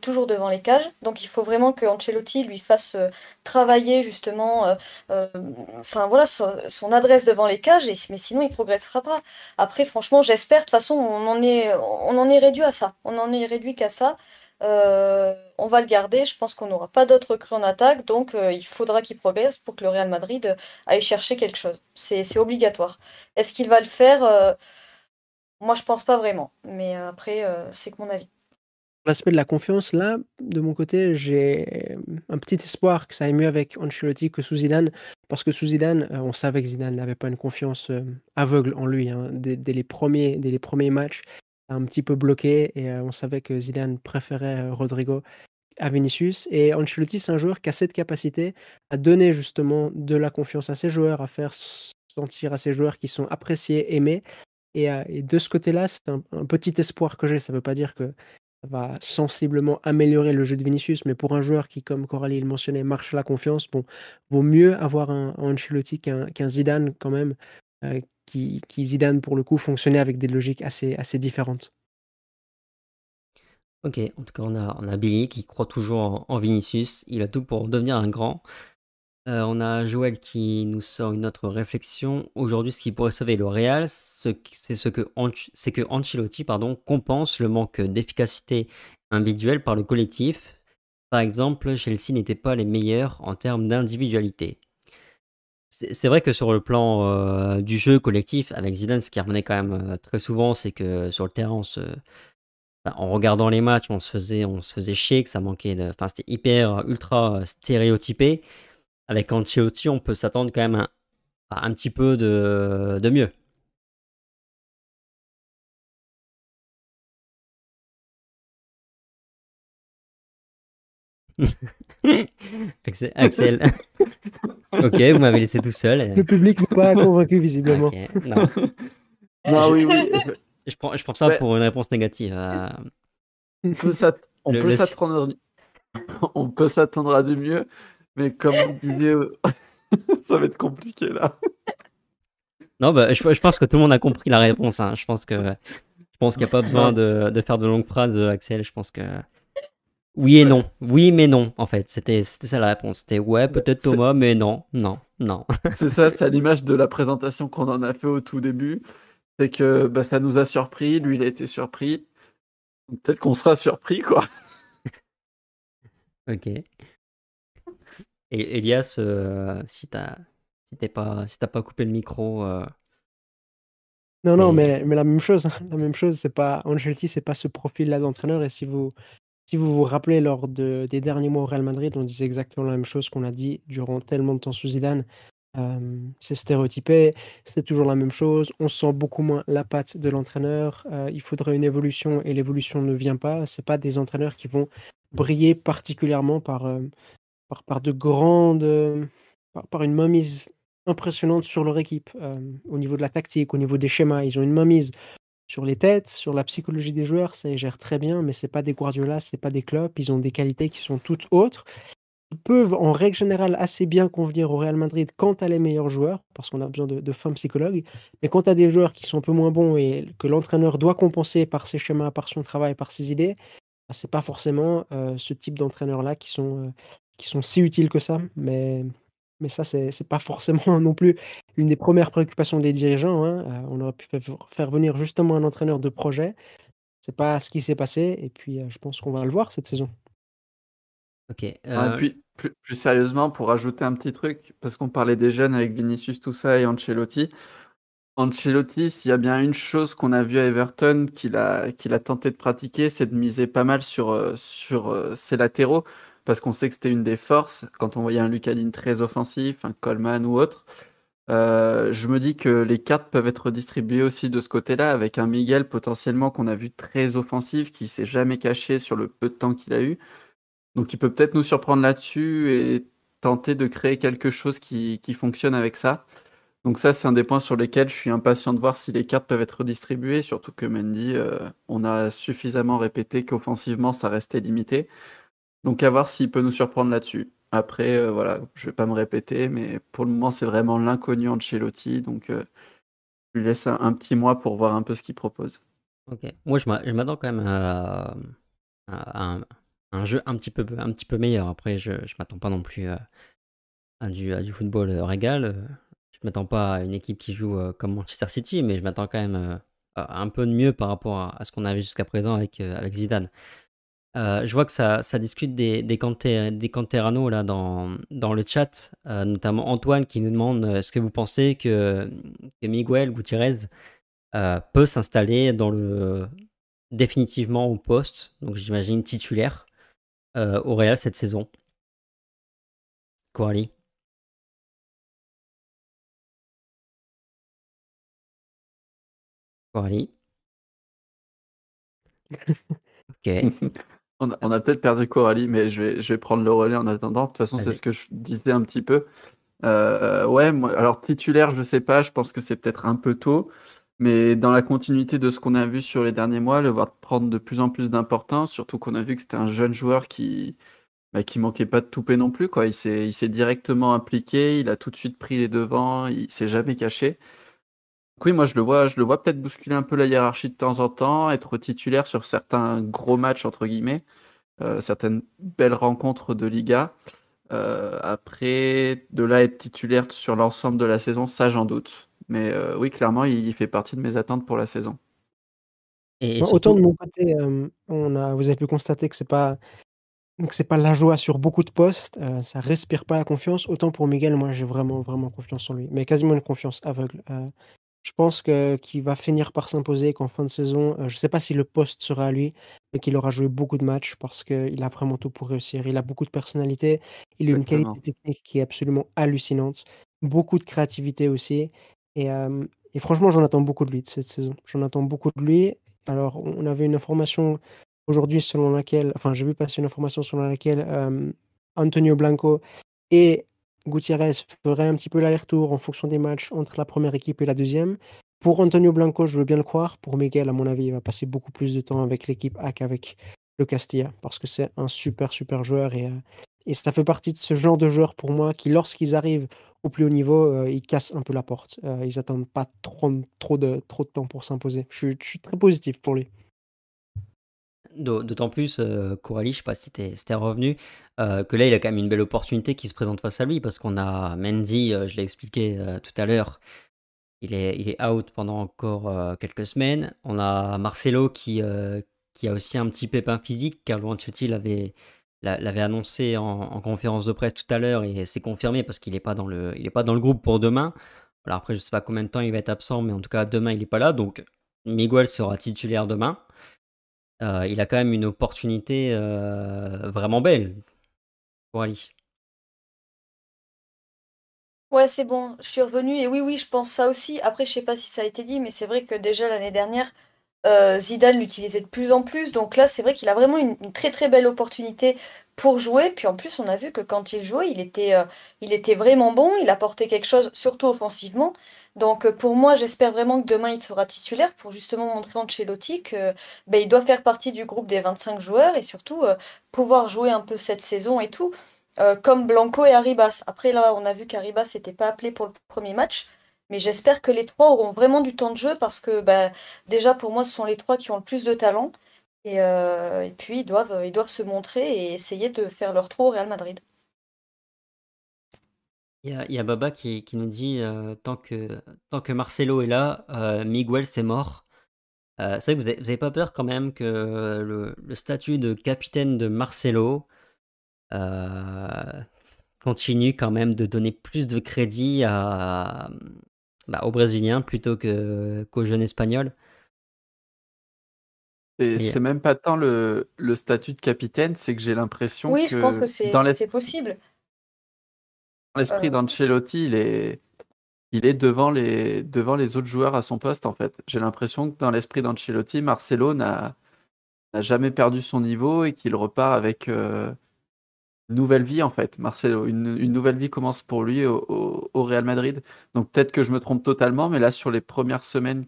toujours devant les cages. Donc il faut vraiment que Ancelotti lui fasse euh, travailler justement euh, euh, enfin voilà son, adresse devant les cages mais sinon il progressera pas. Après franchement, j'espère de toute façon on en est on en est réduit à ça. On en est réduit qu'à ça. on va le garder, je pense qu'on n'aura pas d'autres crues en attaque, donc il faudra qu'il progresse pour que le Real Madrid aille chercher quelque chose. C'est obligatoire. Est-ce qu'il va le faire? Moi je pense pas vraiment, mais après c'est que mon avis. L'aspect de la confiance, là, de mon côté, j'ai un petit espoir que ça aille mieux avec Ancelotti que sous Zidane, parce que sous Zidane, euh, on savait que Zidane n'avait pas une confiance euh, aveugle en lui. Hein. Dès, les premiers, dès les premiers matchs, un petit peu bloqué, et euh, on savait que Zidane préférait Rodrigo à Vinicius. Et Ancelotti, c'est un joueur qui a cette capacité à donner justement de la confiance à ses joueurs, à faire sentir à ses joueurs qui sont appréciés, aimés. Et, de ce côté-là, c'est un, petit espoir que j'ai. Ça ne veut pas dire que va sensiblement améliorer le jeu de Vinicius, mais pour un joueur qui, comme Coralie le mentionnait, marche la confiance, bon, vaut mieux avoir un, Ancelotti qu'un Zidane quand même, euh, qui, Zidane pour le coup fonctionnait avec des logiques assez, différentes. Ok, en tout cas on a Billy qui croit toujours en Vinicius, il a tout pour devenir un grand. Euh, on a Joël qui nous sort une autre réflexion. Aujourd'hui, ce qui pourrait sauver le Real, c'est ce que, Ancelotti pardon, compense le manque d'efficacité individuelle par le collectif. Par exemple, Chelsea n'était pas les meilleurs en termes d'individualité. C'est vrai que sur le plan euh, du jeu collectif, avec Zidane, ce qui revenait quand même euh, très souvent, c'est que sur le terrain, en regardant les matchs, on se faisait, on se faisait chier, que ça manquait de. Enfin, c'était hyper, ultra stéréotypé. Avec Ancelotti, on peut s'attendre quand même à, un petit peu de, de mieux. Axel. ok, vous m'avez laissé tout seul. Le public n'est pas convaincu visiblement. non. non, oui, oui. Je prends, je prends ça pour une réponse négative. Euh. On peut s'attendre. On peut s'attendre à du mieux, mais comme on disait, ça va être compliqué là. Non, bah, je, je, pense que tout le monde a compris la réponse. Hein. Je pense que je pense qu'il n'y a pas besoin de, de, faire de longues phrases, Axel. Je pense que oui et non. Oui, mais non, en fait. C'était ça la réponse. C'était ouais, peut-être Thomas, mais non, non, non. c'est ça, c'est à l'image de la présentation qu'on en a fait au tout début. C'est que bah, ça nous a surpris, lui, il a été surpris. Peut-être qu'on sera surpris, quoi. ok. Et Elias, euh, si t'as si pas, si pas coupé le micro. Euh, non, non, mais, mais la même chose. Hein. La même chose, c'est pas Ancelotti, c'est pas ce profil-là d'entraîneur. Et si vous si vous vous rappelez, lors de, des derniers mois au Real Madrid, on disait exactement la même chose qu'on a dit durant tellement de temps sous Zidane. c'est stéréotypé, c'est toujours la même chose. On sent beaucoup moins la patte de l'entraîneur. Euh, il faudrait une évolution et l'évolution ne vient pas. C'est pas des entraîneurs qui vont briller particulièrement par, euh, par, par, de grandes, par, par, une mainmise impressionnante sur leur équipe au niveau de la tactique, au niveau des schémas. Ils ont une mainmise sur les têtes, sur la psychologie des joueurs, ça ils gèrent très bien, mais c'est pas des Guardiola, c'est pas des clubs, ils ont des qualités qui sont toutes autres. Ils peuvent en règle générale assez bien convenir au Real Madrid quand à les meilleurs joueurs, parce qu'on a besoin de, femmes psychologues, mais quand à des joueurs qui sont un peu moins bons et que l'entraîneur doit compenser par ses schémas, par son travail, par ses idées, bah, c'est pas forcément euh, ce type d'entraîneurs-là qui sont, euh, qui sont si utiles que ça. Mais mais ça, c'est n'est pas forcément non plus une des premières préoccupations des dirigeants, hein. Euh, on aurait pu faire venir justement un entraîneur de projet. C'est pas ce qui s'est passé et puis, euh, je pense qu'on va le voir cette saison. OK, et euh puis plus sérieusement, pour ajouter un petit truc, parce qu'on parlait des jeunes avec Vinicius, tout ça et Ancelotti. Ancelotti, s'il y a bien une chose qu'on a vu à Everton qu'il a qu'il a tenté de pratiquer, c'est de miser pas mal sur, sur, ses latéraux parce qu'on sait que c'était une des forces. Quand on voyait un Lucadine très offensif, un Coleman ou autre, euh, je me dis que les cartes peuvent être distribuées aussi de ce côté-là, avec un Miguel potentiellement qu'on a vu très offensif, qui s'est jamais caché sur le peu de temps qu'il a eu. Donc il peut peut-être nous surprendre là-dessus et tenter de créer quelque chose qui, fonctionne avec ça. Donc ça, c'est un des points sur lesquels je suis impatient de voir si les cartes peuvent être distribuées, surtout que Mendy, euh, on a suffisamment répété qu'offensivement, ça restait limité. Donc à voir s'il peut nous surprendre là-dessus. Après, euh, voilà, je vais pas me répéter, mais pour le moment, c'est vraiment l'inconnu Ancelotti, donc euh, je lui laisse un, petit mois pour voir un peu ce qu'il propose. Ok. Moi, je m'attends quand même à, un, jeu un petit peu, meilleur. Après, je ne m'attends pas non plus à, du, football régal. Je m'attends pas à une équipe qui joue euh, comme Manchester City, mais je m'attends quand même à un peu de mieux par rapport à, ce qu'on a vu jusqu'à présent avec Zidane. Euh, je vois que ça, ça discute des, des, là dans, dans le chat, euh, notamment Antoine qui nous demande euh, est-ce que vous pensez que, que Miguel Gutiérrez peut s'installer dans le définitivement au poste, donc j'imagine titulaire au Real cette saison? Coralie. Coralie. ok. On a, peut-être perdu Coralie, mais je vais, je vais prendre le relais en attendant. De toute façon, c'est ce que je disais un petit peu. Euh, ouais, moi, alors titulaire, je sais pas, je pense que c'est peut-être un peu tôt, mais dans la continuité de ce qu'on a vu sur les derniers mois, le voir prendre de plus en plus d'importance, surtout qu'on a vu que c'était un jeune joueur qui, bah, qui manquait pas de touper non plus, quoi. Il s'est, il s'est directement impliqué, il a tout de suite pris les devants, il s'est jamais caché. Oui, moi je le vois, je le vois peut-être bousculer un peu la hiérarchie de temps en temps, être titulaire sur certains gros matchs entre guillemets, euh, certaines belles rencontres de Liga. Euh, après, de là être titulaire sur l'ensemble de la saison, ça j'en doute. Mais euh, oui, clairement, il, fait partie de mes attentes pour la saison. Et autant de mon côté, on a, vous avez pu constater que c'est pas donc c'est pas la joie sur beaucoup de postes, ça respire pas la confiance. Autant pour Miguel, moi j'ai vraiment vraiment confiance en lui, mais quasiment une confiance aveugle. Je pense que qu'il va finir par s'imposer, qu'en fin de saison, je sais pas si le poste sera à lui, mais qu'il aura joué beaucoup de matchs parce qu'il a vraiment tout pour réussir. Il a beaucoup de personnalité, il a une qualité technique qui est absolument hallucinante, beaucoup de créativité aussi et et franchement, j'en attends beaucoup de lui de cette saison. J'en attends beaucoup de lui. Alors on avait une information aujourd'hui selon laquelle enfin j'ai vu passer une information selon laquelle, Antonio Blanco et Gutiérrez ferait un petit peu l'aller-retour en fonction des matchs entre la première équipe et la deuxième. Pour Antonio Blanco, je veux bien le croire. Pour Miguel, à mon avis, il va passer beaucoup plus de temps avec l'équipe A qu'avec le Castilla parce que c'est un super, super joueur et, euh, et ça fait partie de ce genre de joueurs pour moi qui, lorsqu'ils arrivent au plus haut niveau, euh, ils cassent un peu la porte. Euh, ils attendent pas trop, trop, de, trop de temps pour s'imposer. Je suis très positif pour lui. D'autant plus, euh, Coralie, je sais pas si tu es revenu, euh, que là, il a quand même une belle opportunité qui se présente face à lui parce qu'on a Mendy, euh, je l'ai expliqué, tout à l'heure, il est il est out pendant encore, quelques semaines. On a Marcelo qui, qui a aussi un petit pépin physique. Carlo Ancelotti l'avait l'avait annoncé en conférence de presse tout à l'heure et c'est confirmé parce qu'il est pas dans le pas dans le groupe pour demain. Alors après, je sais pas combien de temps il va être absent, mais en tout cas, demain, il est pas là, donc Miguel sera titulaire demain. Euh, il a quand même une opportunité euh, vraiment belle pour Ali. Ouais, c'est bon, je suis revenu et oui, oui, je pense ça aussi. Après, je sais pas si ça a été dit, mais c'est vrai que déjà l'année dernière, euh, Zidane l'utilisait de plus en plus. Donc là, c'est vrai qu'il a vraiment une, très très belle opportunité pour jouer. Puis en plus, on a vu que quand il jouait, il était, était vraiment bon. Il apportait quelque chose, surtout offensivement. Donc euh, pour moi, j'espère vraiment que demain il sera titulaire pour justement montrer à Ancelotti qu'il ben, doit faire partie du groupe des 25 joueurs et surtout euh, pouvoir jouer un peu cette saison et tout, euh, comme Blanco et Arribas. Après là, on a vu qu'Arribas n'était pas appelé pour le premier match, mais j'espère que les trois auront vraiment du temps de jeu parce que ben, déjà pour moi, ce sont les trois qui ont le plus de talent. Et, et puis ils doivent, ils doivent se montrer et essayer de faire leur trou au Real Madrid. Il y a, Baba qui, nous dit euh, tant, que, tant que Marcelo est là, euh, Miguel c'est mort. Euh, c'est vrai que vous n'avez pas peur quand même que le, statut de capitaine de Marcelo continue quand même de donner plus de crédit à, bah, aux Brésiliens plutôt que, qu'aux jeunes Espagnols. Et c'est même pas tant le, statut de capitaine, c'est que j'ai l'impression Oui, je pense que c'est possible l'esprit euh. d'Ancelotti, il est, il est devant, les, devant les autres joueurs à son poste, en fait. J'ai l'impression que dans l'esprit d'Ancelotti, Marcelo n'a jamais perdu son niveau et qu'il repart avec euh, nouvelle vie, en fait. Marcelo, une, nouvelle vie commence pour lui au, Real Madrid. Donc peut-être que je me trompe totalement, mais là, sur les premières semaines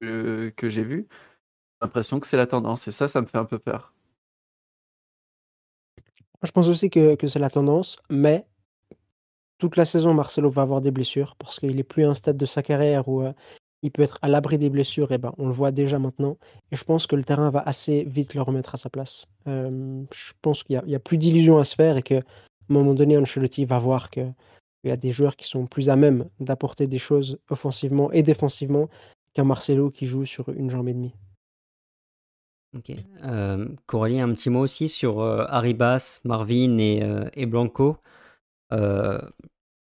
que, j'ai vues, j'ai l'impression que c'est la tendance. Et ça, ça me fait un peu peur. Je pense aussi que, c'est la tendance, mais toute la saison, Marcelo va avoir des blessures parce qu'il est plus à un stade de sa carrière où, il peut être à l'abri des blessures et ben, on le voit déjà maintenant et je pense que le terrain va assez vite le remettre à sa place. je pense qu'il y a plus d'illusions à se faire et qu'à un moment donné, Ancelotti va voir qu'il y a des joueurs qui sont plus à même d'apporter des choses offensivement et défensivement qu'un Marcelo qui joue sur une jambe et demie. OK. Coralie, un petit mot aussi sur, Arribas, Marvin et et Blanco. Euh,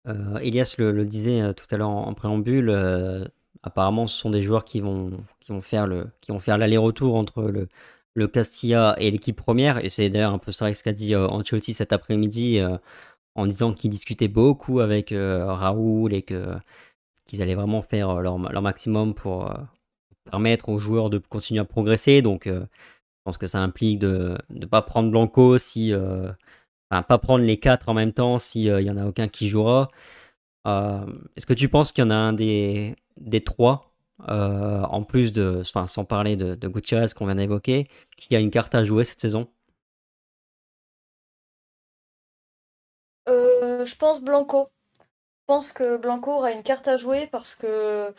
euh, Elias le, disait euh, tout à l'heure en, préambule, apparemment ce sont des joueurs qui vont, qui vont faire le, qui vont faire l'aller-retour entre le, le Castilla et l'équipe première. Et c'est d'ailleurs un peu ça ce qu'a dit Ancelotti cet après-midi en disant qu'il discutait beaucoup avec Raoul et que qu'ils allaient vraiment faire leur, leur maximum pour permettre aux joueurs de continuer à progresser. Donc, je pense que ça implique de ne pas prendre Blanco si, pas prendre les quatre en même temps s'il n'y en a aucun qui jouera. Euh, est-ce que tu penses qu'il y en a un des, des trois, euh, en plus de, enfin, sans parler de, Gutiérrez qu'on vient d'évoquer, qui a une carte à jouer cette saison? Euh, Je pense Blanco. Je pense que Blanco aura une carte à jouer parce que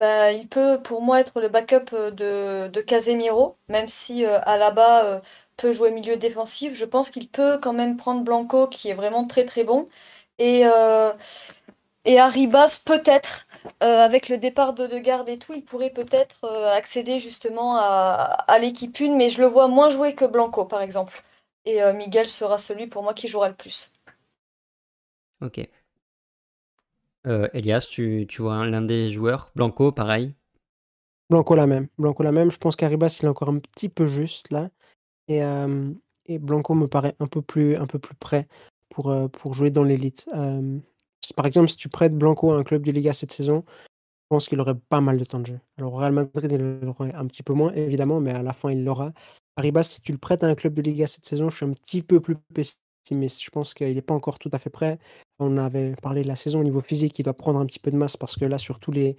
bah, il peut pour moi être le backup de, Casemiro, même si à la bas peut jouer milieu défensif. Je pense qu'il peut quand même prendre Blanco, qui est vraiment très très bon. Et, euh, et Arribas, peut-être, euh, avec le départ de Degarde et tout, il pourrait peut-être euh, accéder justement à, à l'équipe 1, mais je le vois moins jouer que Blanco, par exemple. Et Miguel sera celui pour moi qui jouera le plus. Ok. Euh, Elias, tu, tu vois l'un des joueurs Blanco, pareil? Blanco la même. Blanco la même. Je pense qu'Aribas, il est encore un petit peu juste là. Et, et Blanco me paraît un peu plus, un peu plus prêt pour, pour jouer dans l'élite. Par exemple, si tu prêtes Blanco à un club de Liga cette saison, je pense qu'il aurait pas mal de temps de jeu. Alors, Real Madrid, il l'aurait un petit peu moins, évidemment, mais à la fin, il l'aura. Arribas, si tu le prêtes à un club de Liga cette saison, je suis un petit peu plus pessimiste. Je pense qu'il n'est pas encore tout à fait prêt. On avait parlé de la saison au niveau physique, il doit prendre un petit peu de masse parce que là, sur tous les,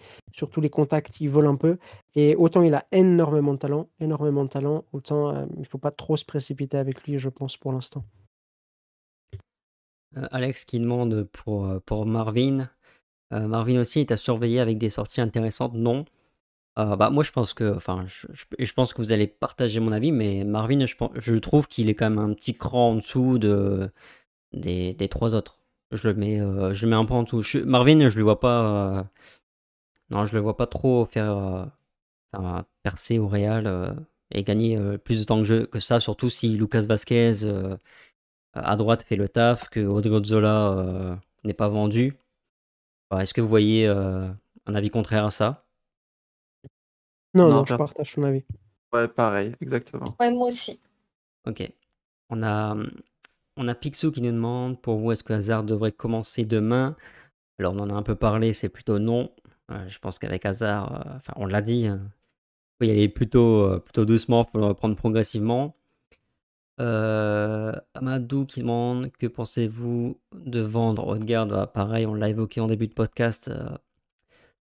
contacts, il vole un peu. Et autant il a énormément de talent, énormément de talent, autant euh, il ne faut pas trop se précipiter avec lui, je pense, pour l'instant. Euh, Alex qui demande pour, euh, pour Marvin, euh, Marvin aussi est à surveiller avec des sorties intéressantes Non. Bah, moi, je pense que, enfin, je, je, pense que vous allez partager mon avis, mais Marvin, je, je trouve qu'il est quand même un petit cran en dessous de, des, des trois autres. Je le mets, je le mets un peu en dessous. Marvin, je le vois pas, non, je le vois pas trop faire, percer au Real et gagner plus de temps que, que ça, surtout si Lucas Vasquez à droite fait le taf, que Rodrigo Zola n'est pas vendu. Est-ce que vous voyez euh, un avis contraire à ça? Non, non, je partage ton avis. Ouais, pareil, exactement. Ouais, moi aussi. Ok. On a, on a Picsou qui nous demande pour vous, est-ce que Hazard devrait commencer demain? Alors, on en a un peu parlé, c'est plutôt non. Euh, je pense qu'avec Hazard, euh, enfin, on l'a dit, hein, il faut y aller plutôt, plutôt doucement, pour le reprendre progressivement. Euh, Amadou qui demande que pensez-vous de vendre Odegaard? Bah, Pareil, on l'a évoqué en début de podcast. Euh,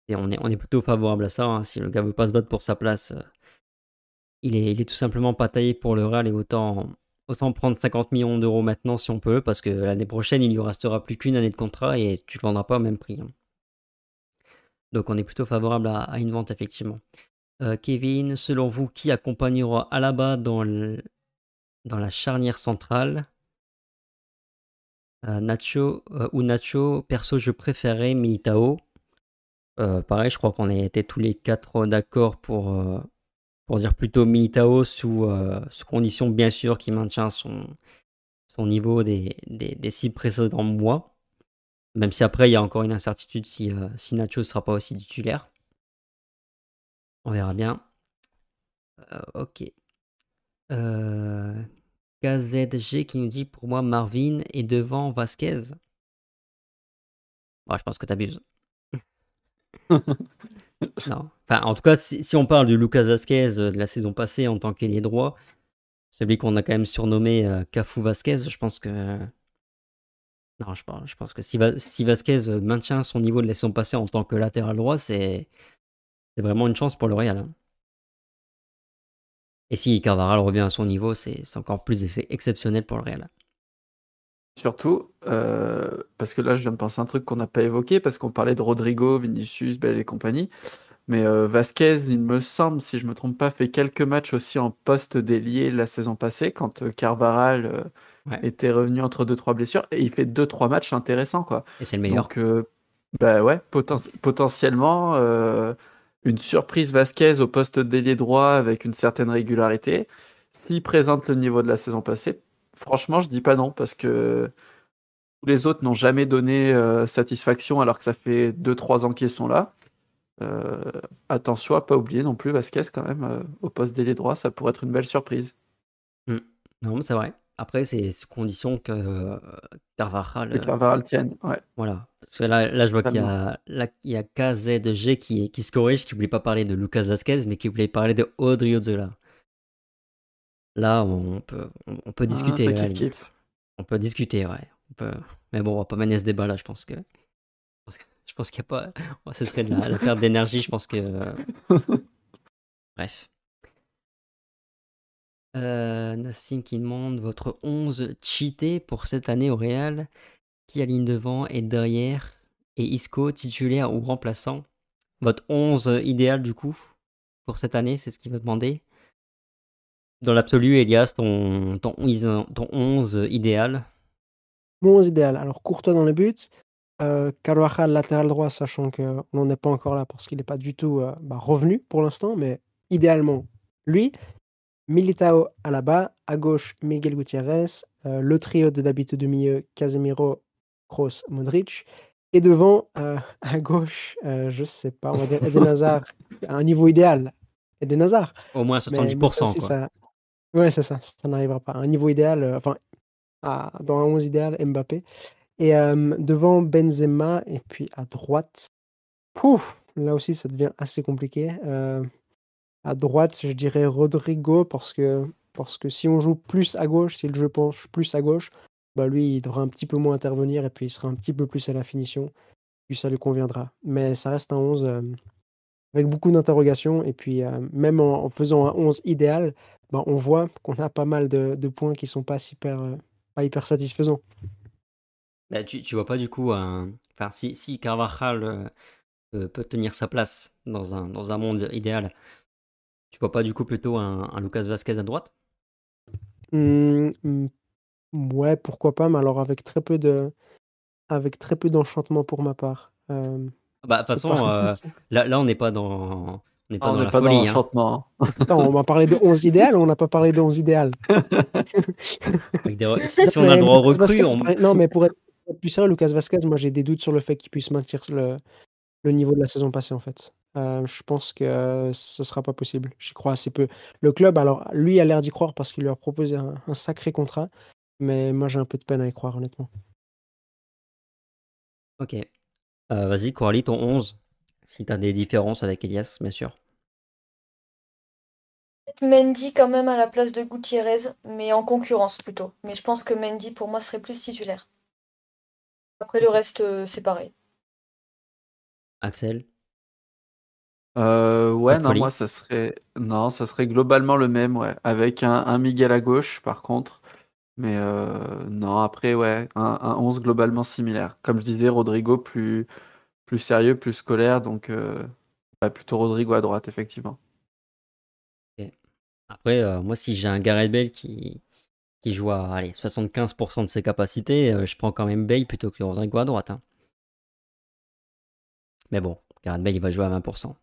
et on est, plutôt favorable à ça. Hein. Si le gars veut pas se battre pour sa place, euh, il, est, tout simplement pas taillé pour le Real et autant, prendre 50 millions d'euros maintenant si on peut, parce que l'année prochaine, il lui restera plus qu'une année de contrat et tu le vendras pas au même prix. Hein. Donc on est plutôt favorable à, à une vente, effectivement. Kevin, selon vous, qui accompagnera Alaba dans le, dans la charnière centrale. Euh, Nacho euh, ou Nacho, perso, je préférais Militao. Euh, pareil, je crois qu'on était tous les quatre d'accord pour, dire plutôt Militao sous, sous condition, bien sûr, qu'il maintient son, son niveau des, des, six précédents mois. Même si après, il y a encore une incertitude si, si Nacho ne sera pas aussi titulaire. On verra bien. ok. Euh, KZG qui nous dit pour moi Marvin est devant Vasquez. je pense que tu abuses. non. Enfin, en tout cas, si, on parle de Lucas Vasquez euh, de la saison passée en tant qu'ailier droit, celui qu'on a quand même surnommé euh, Cafu Vasquez, je pense que. Non, je pense, je pense que si, si Vasquez maintient son niveau de la saison passée en tant que latéral droit, c'est vraiment une chance pour le Real. Hein. Et si Carvaral revient à son niveau, c'est encore plus exceptionnel pour le Real. Surtout, euh, parce que là, je viens de penser un truc qu'on n'a pas évoqué, parce qu'on parlait de Rodrigo, Vinicius, Bell et compagnie. Mais euh, Vasquez, il me semble, si je ne me trompe pas, fait quelques matchs aussi en poste délié la saison passée, quand euh, Carvaral était revenu entre 2-3 blessures. Et il fait 2-3 matchs intéressants. Quoi. Et c'est le meilleur. Donc, bah ouais, potentiellement une surprise Vasquez au poste d'ailier droit avec une certaine régularité. S'il présente le niveau de la saison passée, franchement, je dis pas non parce que les autres n'ont jamais donné euh, satisfaction alors que ça fait 2-3 ans qu'ils sont là. Euh, attention à pas oublier non plus Vasquez quand même euh, au poste d'ailier droit, ça pourrait être une belle surprise. Hmm. Non, mais c'est vrai. Après, c'est sous condition que euh, Carvajal. Que Carvajal tienne, ouais. Voilà. Parce que là, là je vois qu'il y a, là, il y a KZG qui, qui se corrige, qui voulait pas parler de Lucas Vasquez, mais qui voulait parler de Odriozola. Là, on peut, on, peut ah, discuter. On peut discuter, ouais. On peut... Mais bon, on va pas mener ce débat là, je pense que. Je pense qu'il n'y a pas. ce serait de la, la perte d'énergie, je pense que. Bref. Euh, Nassim qui demande votre 11 cheaté pour cette année au Real. Qui aligne devant et derrière? Et Isco, titulaire ou remplaçant? Votre 11 idéal du coup pour cette année, c'est ce qu'il veut demander? Dans l'absolu, Elias, ton, ton, 11 idéal? Mon 11 idéal. Alors, Courtois dans les buts. Euh, Carvajal latéral droit, sachant qu'on n'en est pas encore là parce qu'il n'est pas du tout euh, bah, revenu pour l'instant, mais idéalement, lui. Militao à la bas, à gauche Miguel Gutiérrez, euh, le trio de d'habitude de milieu Casemiro, Kroos, Modric Et devant, à gauche, je sais pas, on va dire Eden Hazard à un niveau idéal. Eden Hazard. Au moins 70 quoi. Ouais, c'est ça, ça n'arrivera pas. un niveau idéal, enfin, dans un 11 idéal, Mbappé. Et devant Benzema et puis à droite, pouf, là aussi ça devient assez compliqué. À droite, je dirais Rodrigo parce que parce que si on joue plus à gauche, si le jeu penche plus à gauche, bah lui, il devra un petit peu moins intervenir et puis il sera un petit peu plus à la finition. Puis ça lui conviendra. Mais ça reste un 11 avec beaucoup d'interrogations. Et puis même en, faisant un 11 idéal, bah, on voit qu'on a pas mal de, points qui sont pas hyper, pas hyper satisfaisants. Bah, tu, tu vois pas du coup. Enfin, si, si Carvajal peut, tenir sa place dans un, dans un monde idéal, tu vois pas du coup plutôt un, un Lucas Vasquez à droite? Mmh, mmh, Ouais, pourquoi pas, mais alors avec très peu de avec très peu d'enchantement pour ma part. Bah, de toute façon, là là, on n'est pas dans on n'est pas ah, dans la pas folie, hein. on m'a parlé de 11 idéal, on n'a pas parlé de 11 idéal. Si on a le droit au recrue, non, mais pour être plus sérieux, Lucas Vasquez, moi j'ai des doutes sur le fait qu'il puisse maintenir le le niveau de la saison passée, en fait. Je pense que ce sera pas possible. J'y crois assez peu. Le club, alors lui a l'air d'y croire parce qu'il lui a proposé un sacré contrat. Mais moi, j'ai un peu de peine à y croire, honnêtement. Ok. Euh, vas-y, Coralie, ton 11. Si tu as des différences avec Elias, bien sûr. Mendy quand même à la place de Gutiérrez, mais en concurrence plutôt. Mais je pense que Mendy pour moi serait plus titulaire. Après le reste, euh, c'est pareil. Axel? Euh, ouais, non, moi ça serait non, ça serait globalement le même, ouais, avec un, un Miguel à gauche par contre. Mais euh, non, après, ouais, un, 11 globalement similaire. Comme je disais, Rodrigo plus, plus sérieux, plus scolaire, donc euh, plutôt Rodrigo à droite, effectivement. Après, euh, moi, si j'ai un Gareth Bale qui, qui joue à allez, 75% de ses capacités, je prends quand même Bale plutôt que Rodrigo à droite. Hein. Mais bon, Gareth il va jouer à 20%.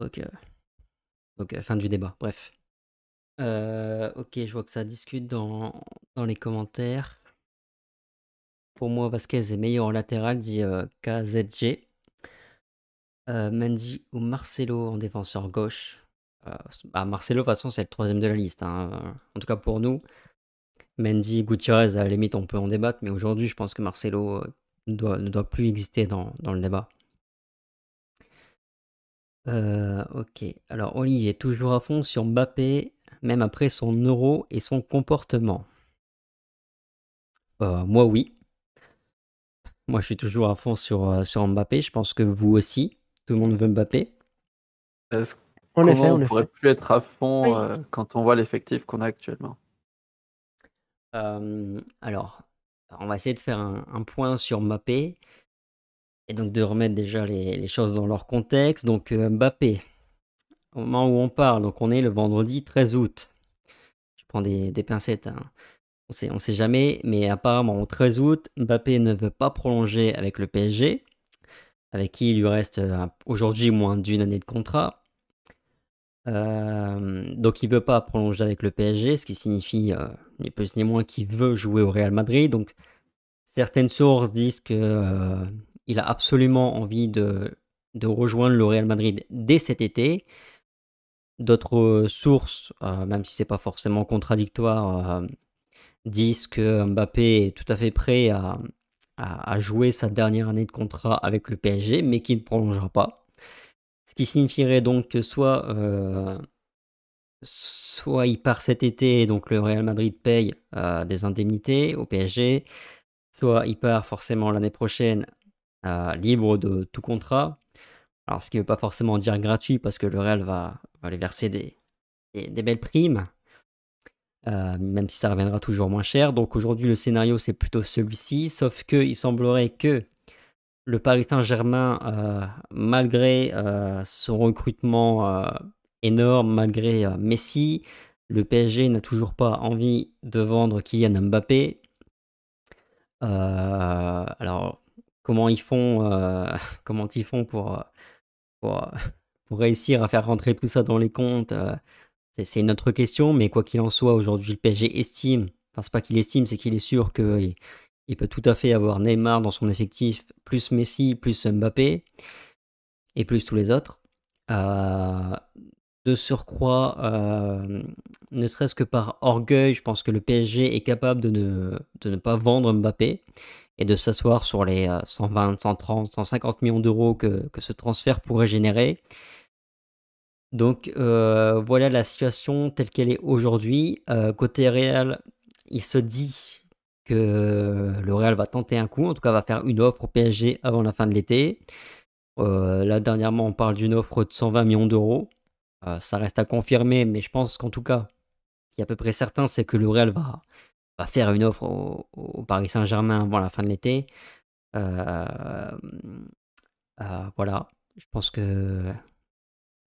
Donc, donc fin du débat. Bref. Euh, ok, je vois que ça discute dans, les commentaires. Pour moi, Vasquez est meilleur en latéral, dit euh, KZG. Euh, Mendy ou Marcelo en défenseur gauche? Bah, Marcelo, de toute façon, c'est le troisième de la liste. Hein, en tout cas pour nous. Mendy, Gutiérrez, à la limite, on peut en débattre. Mais aujourd'hui, je pense que Marcelo ne doit plus exister dans le débat. Ok, alors Oli est toujours à fond sur Mbappé même après son euro et son comportement euh, Moi, oui. Moi, je suis toujours à fond sur, euh, sur Mbappé. Je pense que vous aussi. Tout le monde veut Mbappé. Est-ce comment on pourrait plus être à fond euh, quand on voit l'effectif qu'on a actuellement? Alors, on va essayer de faire un, point sur Mbappé. Et donc de remettre déjà les, choses dans leur contexte. Donc Mbappé, au moment où on parle, donc on est le vendredi 13 août. Je prends des, pincettes, hein. on on sait jamais, mais apparemment au 13 août, Mbappé ne veut pas prolonger avec le PSG, avec qui il lui reste euh, aujourd'hui moins d'une année de contrat. Euh, donc il veut pas prolonger avec le PSG, ce qui signifie euh, ni plus ni moins qu'il veut jouer au Real Madrid. Donc certaines sources disent que il a absolument envie de, rejoindre le Real Madrid dès cet été. D'autres sources, euh, même si c'est pas forcément contradictoire, euh, disent que Mbappé est tout à fait prêt à, jouer sa dernière année de contrat avec le PSG, mais qu'il ne prolongera pas. Ce qui signifierait donc que soit, euh, soit il part cet été, donc le Real Madrid paye des indemnités au PSG, soit il part forcément l'année prochaine libre de tout contrat. Alors, ce qui ne veut pas forcément dire gratuit, parce que le Real va, va verser des, belles primes, euh, même si ça reviendra toujours moins cher. Donc aujourd'hui, le scénario, c'est plutôt celui-ci, sauf qu'il semblerait que le Paris Saint-Germain, euh, malgré euh, son recrutement énorme, malgré Messi, le PSG n'a toujours pas envie de vendre Kylian Mbappé. alors, comment ils font, comment ils font pour, réussir à faire rentrer tout ça dans les comptes, euh, c'est une autre question. Mais quoi qu'il en soit, aujourd'hui, le PSG estime, enfin, c'est pas qu'il estime, c'est qu'il est sûr qu'il Il peut tout à fait avoir Neymar dans son effectif, plus Messi, plus Mbappé, et plus tous les autres. Euh, de surcroît, euh, ne serait-ce que par orgueil, je pense que le PSG est capable de ne, de ne pas vendre Mbappé et de s'asseoir sur les 120, 130, 150 millions d'euros que, ce transfert pourrait générer. Donc euh, voilà la situation telle qu'elle est aujourd'hui. côté Real, il se dit que le Real va tenter un coup, en tout cas va faire une offre au PSG avant la fin de l'été. Euh, là, dernièrement, on parle d'une offre de 120 millions d'euros. Euh, ça reste à confirmer, mais je pense qu'en tout cas, ce qui est à peu près certain, c'est que le Real va, va faire une offre au, Paris Saint-Germain avant la fin de l'été. Euh, voilà, je pense que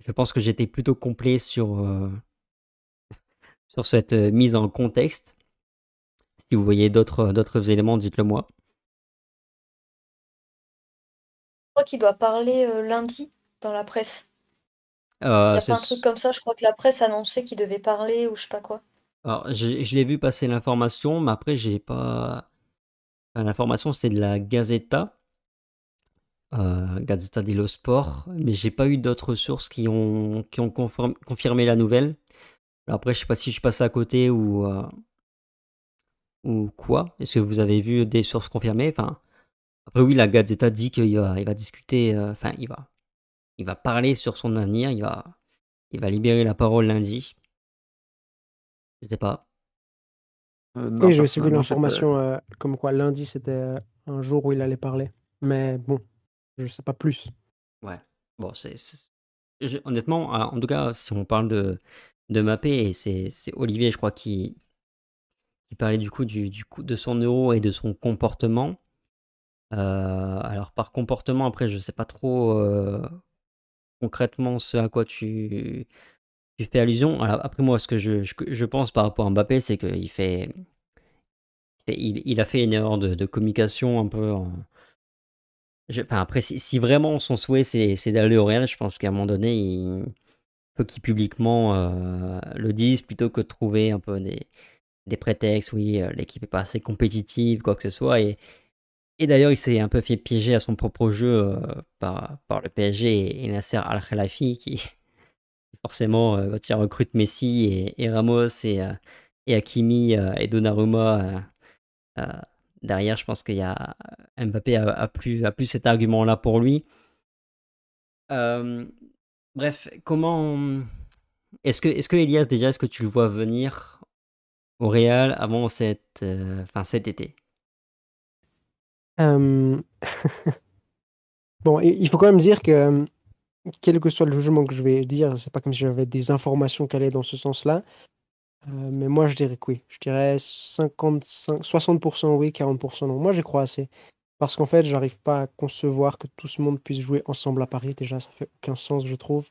je pense que j'étais plutôt complet sur, sur cette mise en contexte. Si vous voyez d'autres éléments, dites-le moi. crois qu'il doit parler euh, lundi dans la presse. Euh, Il y a pas un truc comme ça, je crois que la presse annonçait qu'il devait parler ou je sais pas quoi. Alors, je l'ai vu passer l'information, mais après, j'ai pas. L'information, c'est de la Gazeta, euh, Gazeta dello Sport, mais j'ai pas eu d'autres sources qui ont, qui ont confirmé la nouvelle. Alors après, je sais pas si je passe à côté ou, euh, ou quoi. Est-ce que vous avez vu des sources confirmées? Enfin, après, oui, la Gazeta dit qu'il va, il va discuter, euh, il, va, il va parler sur son avenir, il va, il va libérer la parole lundi. Je sais pas. Euh, oui, j'ai aussi vu l'information euh, comme quoi lundi c'était un jour où il allait parler. Mais bon, je sais pas plus. Ouais. Bon, c'est. Honnêtement, en tout cas, si on parle de, de Mappé, et c'est Olivier, je crois, qui, qui parlait du coup, du, du coup de son euro et de son comportement. Euh, alors par comportement, après, je sais pas trop euh, concrètement ce à quoi tu, tu fais allusion. Après moi, ce que je, je, pense par rapport à Mbappé, c'est qu'il fait, il, a fait une erreur de, communication un peu. enfin, après, si, vraiment son souhait c'est d'aller au Real, je pense qu'à un moment donné, il faut qu'il publiquement euh, le dise plutôt que de trouver un peu des, des prétextes. Oui, l'équipe est pas assez compétitive, quoi que ce soit. Et, et d'ailleurs, il s'est un peu fait piéger à son propre jeu euh, par, par le PSG et, Nasser Al-Khelafi, qui forcément, euh, quand il recrute Messi et, Ramos et, euh, et Hakimi et Donnarumma derrière, je pense qu'il y a Mbappé a, plus, a plus cet argument-là pour lui. bref, comment est-ce que, est-ce que Elias déjà, est-ce que tu le vois venir au Real avant cette, fin, cet été? Bon, il faut quand même dire que, quel que soit le jugement que je vais dire, c'est pas comme si j'avais des informations qui allaient dans ce sens-là. mais moi, je dirais que oui. Je dirais 55 60% oui, 40% non. Moi, j'y crois assez. Parce qu'en fait, j'arrive pas à concevoir que tout ce monde puisse jouer ensemble à Paris. Déjà, ça fait aucun sens, je trouve,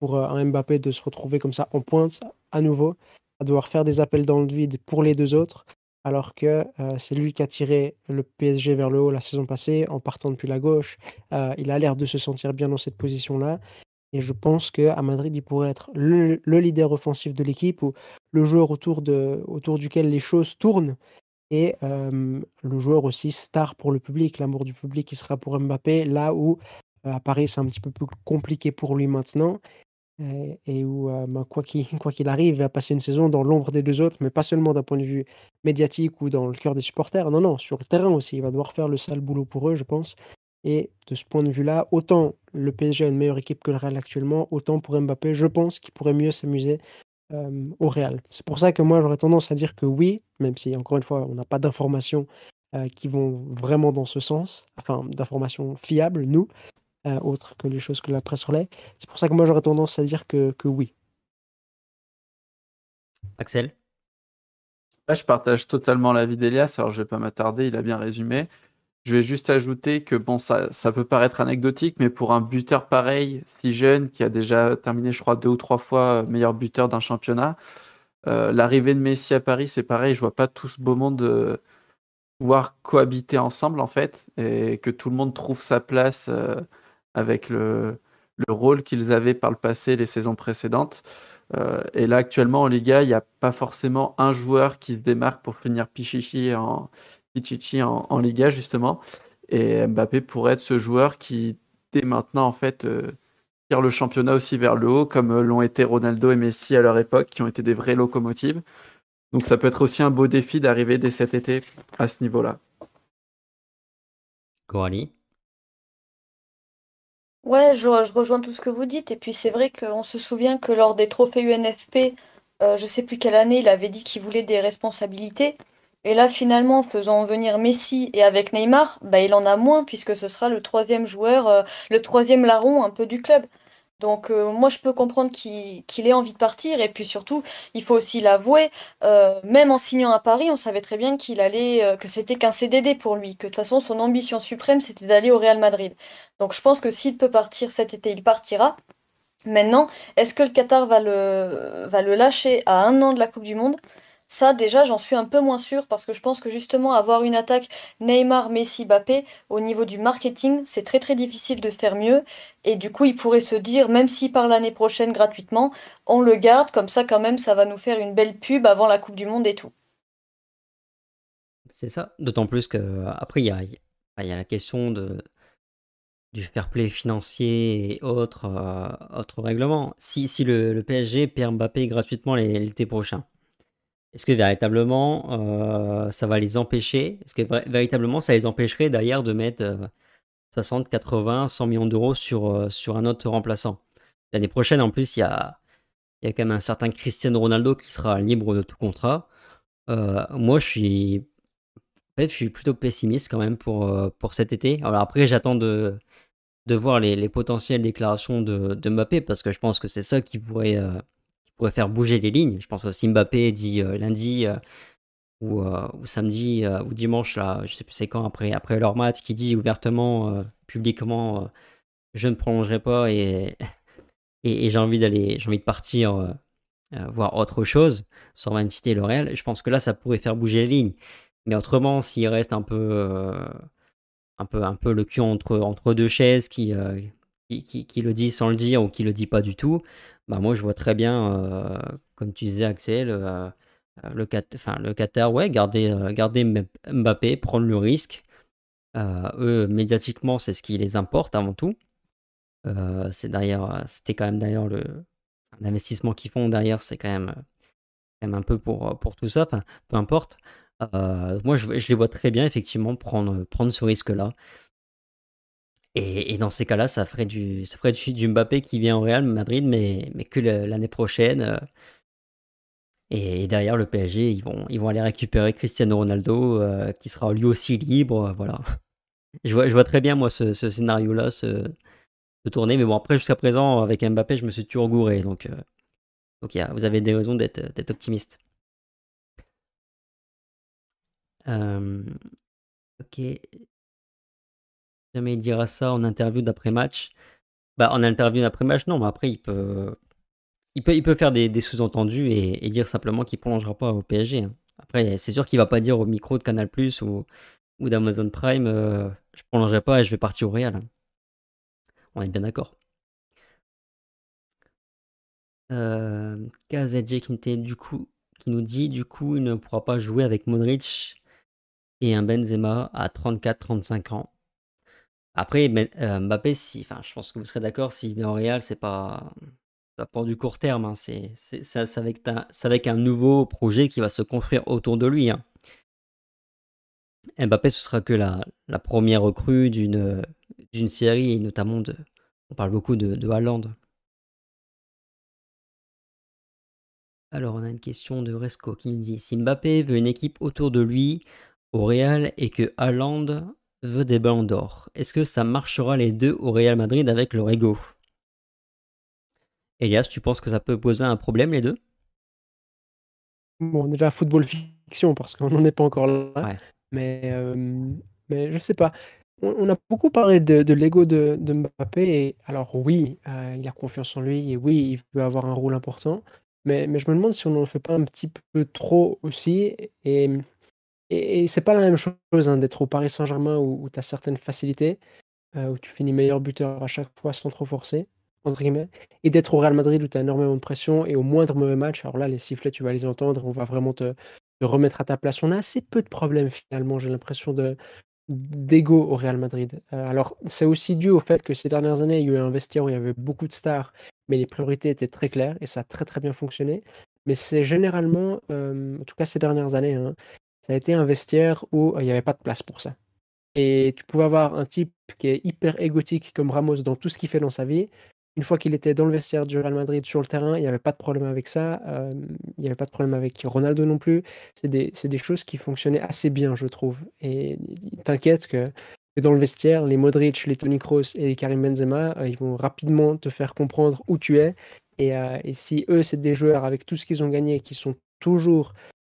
pour, un Mbappé de se retrouver comme ça en pointe à nouveau, à devoir faire des appels dans le vide pour les deux autres alors que c'est lui qui a tiré le PSG vers le haut la saison passée en partant depuis la gauche. il a l'air de se sentir bien dans cette position-là. Et je pense qu'à Madrid, il pourrait être le, leader offensif de l'équipe ou le joueur autour, duquel les choses tournent. Et le joueur aussi star pour le public, l'amour du public qui sera pour Mbappé, là où à Paris c'est un petit peu plus compliqué pour lui maintenant et où, ben, quoi qu'il quoi qu'il arrive, il va passer une saison dans l'ombre des deux autres, mais pas seulement d'un point de vue médiatique ou dans le cœur des supporters. Non, non, sur le terrain aussi, il va devoir faire le sale boulot pour eux, je pense et de ce point de vue-là, autant le PSG a une meilleure équipe que le Real actuellement, autant pour Mbappé, je pense qu'il pourrait mieux s'amuser, au Real. C'est pour ça que moi, j'aurais tendance à dire que oui, même si encore une fois, on n'a pas d'informations, qui vont vraiment dans ce sens, enfin d'informations fiables, nous. Euh, autre que les choses que la presse relaie. C'est pour ça que moi j'aurais tendance à dire que, que oui. Axel? Je partage totalement l'avis d'Elias, alors je vais pas m'attarder, il a bien résumé. Je vais juste ajouter que bon, ça, ça peut paraître anecdotique, mais pour un buteur pareil, si jeune, qui a déjà terminé, je crois, deux ou trois fois meilleur buteur d'un championnat, euh, l'arrivée de Messi à Paris, c'est pareil, je vois pas tout ce beau monde euh, pouvoir cohabiter ensemble, en fait, et que tout le monde trouve sa place avec le, le rôle qu'ils avaient par le passé les saisons précédentes. Euh, et là, actuellement, en Liga, il n'y a pas forcément un joueur qui se démarque pour finir Pichichi en, Liga, justement. Et Mbappé pourrait être ce joueur qui, dès maintenant, en fait, tire le championnat aussi vers le haut, comme l'ont été Ronaldo et Messi à leur époque, qui ont été des vraies locomotives. Donc ça peut être aussi un beau défi d'arriver dès cet été à ce niveau-là. Coralie? Ouais, je, rejoins tout ce que vous dites. Et puis c'est vrai qu'on se souvient que lors des trophées UNFP, euh, je sais plus quelle année, il avait dit qu'il voulait des responsabilités. Et là, finalement, faisant venir Messi et avec Neymar, bah, il en a moins puisque ce sera le troisième joueur, euh, le troisième larron un peu du club. Donc euh, moi je peux comprendre qu'il ait envie de partir et puis surtout il faut aussi l'avouer, euh, même en signant à Paris on savait très bien qu'il allait euh, que c'était qu'un CDD pour lui, que de toute façon son ambition suprême c'était d'aller au Real Madrid. Donc je pense que s'il peut partir cet été il partira. Maintenant, est-ce que le Qatar va le, va le lâcher à un an de la Coupe du Monde? Ça, déjà, j'en suis un peu moins sûre parce que je pense que justement, avoir une attaque Neymar, Messi, Mbappé, au niveau du marketing, c'est très très difficile de faire mieux. Et du coup, il pourrait se dire, même s'il part l'année prochaine gratuitement, on le garde, comme ça, quand même, ça va nous faire une belle pub avant la Coupe du Monde et tout. C'est ça. D'autant plus que après, il y a, la question de, du fair play financier et autres, euh, règlements. Si, si le, PSG perd Mbappé gratuitement l'été prochain, est-ce que véritablement euh, ça va les empêcher? Est-ce que véritablement ça les empêcherait d'ailleurs de mettre 60, 80, 100 millions d'euros sur, euh, sur un autre remplaçant? L'année prochaine, en plus, il y a, y a quand même un certain Cristiano Ronaldo qui sera libre de tout contrat. Euh, moi, je suis, je suis plutôt pessimiste quand même pour, pour cet été. Alors après, j'attends de, de voir les, les, potentielles déclarations de, de, Mbappé parce que je pense que c'est ça qui pourrait pourrait faire bouger les lignes. Je pense aussi Mbappé dit euh, lundi euh, ou, euh, ou, samedi ou dimanche, là, je sais plus c'est quand, après, après leur match, qui dit ouvertement, publiquement, je ne prolongerai pas et, et, j'ai envie d'aller, j'ai envie de partir voir autre chose, sans même citer le. Je pense que là, ça pourrait faire bouger les lignes. Mais autrement, s'il reste un peu, un peu, un peu le cul entre, entre deux chaises, qui, qui, qui, le dit sans le dire ou qui le dit pas du tout, bah, moi, je vois très bien, euh, comme tu disais, Axel, euh, le, enfin, le Qatar, ouais, garder, euh, Mbappé, prendre le risque. eux, médiatiquement, c'est ce qui les importe avant tout. c'est c'était quand même d'ailleurs le l'investissement qu'ils font derrière, c'est quand même, quand même un peu pour, pour tout ça. Peu importe. moi, je, je, les vois très bien effectivement prendre, prendre ce risque-là. Et, dans ces cas-là, ça ferait du, ça ferait du, Mbappé qui vient au Real Madrid, mais, mais que l'année prochaine. Euh. et, derrière le PSG, ils vont, ils vont aller récupérer Cristiano Ronaldo, euh, qui sera lui aussi libre. Euh, voilà. Je vois, je vois très bien, moi, ce, scénario-là se, tourner. Mais bon, après, jusqu'à présent, avec Mbappé, je me suis toujours gouré. Donc, donc vous avez des raisons d'être optimiste. ok, jamais il dira ça en interview d'après-match. Bah, en interview d'après-match, non, mais après, il peut, il peut, il peut faire des, sous-entendus et, dire simplement qu'il ne prolongera pas au PSG. Hein. Après, c'est sûr qu'il va pas dire au micro de Canal Plus ou, ou d'Amazon Prime euh, je prolongerai pas et je vais partir au Real. Hein. On est bien d'accord. Euh, qui, du coup, qui nous dit du coup il ne pourra pas jouer avec Modric et un Benzema à 34-35 ans. Après, euh, Mbappé, si, enfin, je pense que vous serez d'accord, s'il vient au Real, c'est pas, pas pour du court terme. Hein, c'est, avec, avec, un nouveau projet qui va se construire autour de lui. Hein. Mbappé, ce sera que la, première recrue d'une série, et notamment de. On parle beaucoup de, de Haaland. Alors, on a une question de Resco qui nous dit Si Mbappé veut une équipe autour de lui au Real et que Haaland veut des ballons d'or. Est-ce que ça marchera les deux au Real Madrid avec leur ego? Elias, tu penses que ça peut poser un problème les deux? Bon, déjà football fiction parce qu'on n'en est pas encore là. Mais, euh, mais je sais pas. On, a beaucoup parlé de, l'ego de, Mbappé. Et alors oui, euh, il a confiance en lui et oui, il peut avoir un rôle important. Mais, mais je me demande si on n'en fait pas un petit peu trop aussi. Et et, c'est pas la même chose hein, d'être au Paris Saint-Germain où, tu as certaines facilités, euh, où tu finis meilleur buteur à chaque fois sans trop forcer, entre guillemets, et d'être au Real Madrid où tu as énormément de pression et au moindre mauvais match, alors là, les sifflets, tu vas les entendre, on va vraiment te, remettre à ta place. On a assez peu de problèmes finalement, j'ai l'impression de d'ego au Real Madrid. Euh, alors, c'est aussi dû au fait que ces dernières années, il y a eu un vestiaire où il y avait beaucoup de stars, mais les priorités étaient très claires et ça a très, très bien fonctionné. Mais c'est généralement, en tout cas ces dernières années, hein, ça a été un vestiaire où il n'y avait pas de place pour ça. Et tu pouvais avoir un type qui est hyper égotique comme Ramos dans tout ce qu'il fait dans sa vie. Une fois qu'il était dans le vestiaire du Real Madrid sur le terrain, il n'y avait pas de problème avec ça. il n'y avait pas de problème avec Ronaldo non plus. C'est des, des, choses qui fonctionnaient assez bien, je trouve. Et t'inquiète que, dans le vestiaire, les Modric, les Toni Kroos et les Karim Benzema, ils vont rapidement te faire comprendre où tu es. Et si eux, c'est des joueurs avec tout ce qu'ils ont gagné, qui sont toujours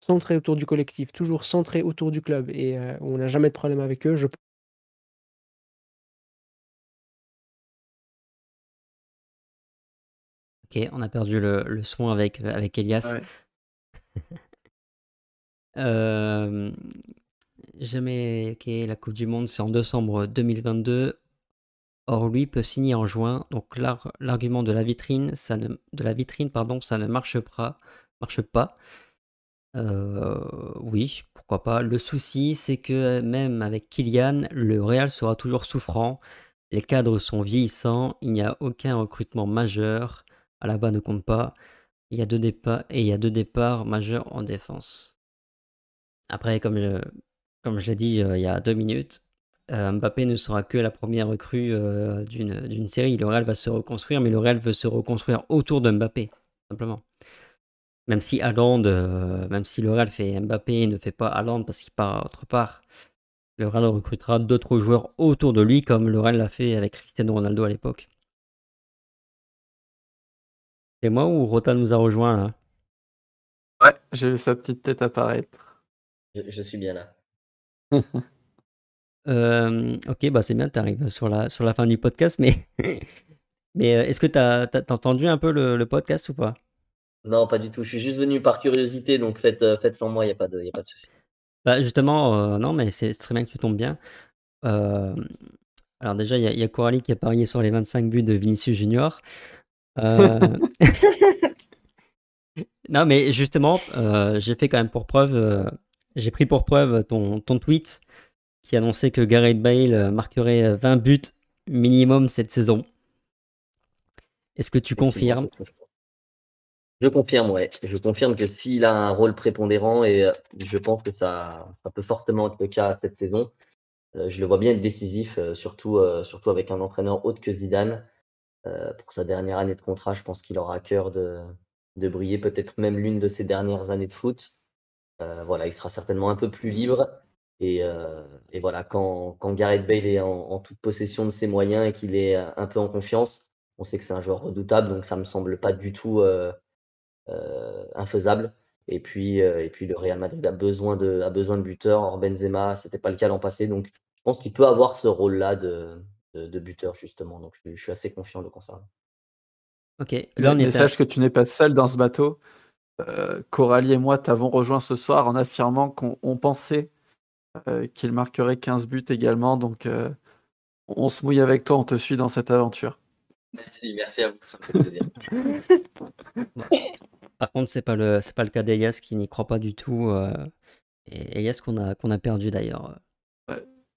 centré autour du collectif, toujours centré autour du club et euh, on n'a jamais de problème avec eux. Je... Ok, on a perdu le, le son avec, avec Elias. euh, jamais, ok, la Coupe du Monde, c'est en décembre 2022. Or, lui peut signer en juin. Donc, l'argument de la vitrine, ça ne, de la vitrine, pardon, ça ne marche pas. Marche pas. Euh, oui, pourquoi pas. Le souci, c'est que même avec Kylian, le Real sera toujours souffrant. Les cadres sont vieillissants, il n'y a aucun recrutement majeur. À la bas ne compte pas. Il y a deux départs et il y a deux départs majeurs en défense. Après, comme je, l'ai dit euh, il y a deux minutes, euh, Mbappé ne sera que la première recrue d'une série. Le Real va se reconstruire, mais le Real veut se reconstruire autour de Mbappé, simplement. Même si Haaland, euh, même si le Real fait Mbappé ne fait pas Haaland parce qu'il part autre part, le Real recrutera d'autres joueurs autour de lui comme le Real l'a fait avec Cristiano Ronaldo à l'époque. C'est moi ou Rota nous a rejoint là? Ouais, j'ai vu sa petite tête apparaître. Je, suis bien là. Euh, ok, bah c'est bien, tu arrives sur la, sur la fin du podcast, mais, mais euh, est-ce que tu as, entendu un peu le podcast ou pas? Non, pas du tout. Je suis juste venu par curiosité, donc faites, euh, faites sans moi, il n'y a pas de, y a pas de souci. Bah justement, euh, non, mais c'est très bien que tu tombes bien. Euh, alors déjà, il y, a Coralie qui a parié sur les 25 buts de Vinicius Junior. non, mais justement, j'ai fait quand même pour preuve, j'ai pris pour preuve ton, ton tweet qui annonçait que Gareth Bale marquerait 20 buts minimum cette saison. Est-ce que tu confirmes je confirme, ouais. Je confirme que s'il a un rôle prépondérant, et euh, je pense que ça, peut fortement être le cas cette saison, euh, je le vois bien être décisif, euh, surtout, surtout avec un entraîneur autre que Zidane. pour sa dernière année de contrat, je pense qu'il aura à cœur de, de briller, peut-être même l'une de ses dernières années de foot. voilà, il sera certainement un peu plus libre. Et, et voilà, quand, quand, Gareth Bale est en, toute possession de ses moyens et qu'il est un peu en confiance, on sait que c'est un joueur redoutable, donc ça me semble pas du tout infaisable. Et puis, euh, et puis le Real Madrid a besoin de, a besoin de buteurs. Or Benzema, c'était pas le cas l'an passé. Donc je pense qu'il peut avoir ce rôle-là de, de, buteur justement. Donc je, suis assez confiant le concernant. Ok. Là, on sache que tu n'es pas seul dans ce bateau. Euh, Coralie et moi t'avons rejoint ce soir en affirmant qu'on pensait qu'il marquerait 15 buts également. Donc on se mouille avec toi, on te suit dans cette aventure. Merci, merci à vous, ça me fait plaisir. Par contre, c'est pas le c'est pas le cas d'Elias qui n'y croit pas du tout. Euh, et Elias qu'on a qu'on a perdu d'ailleurs.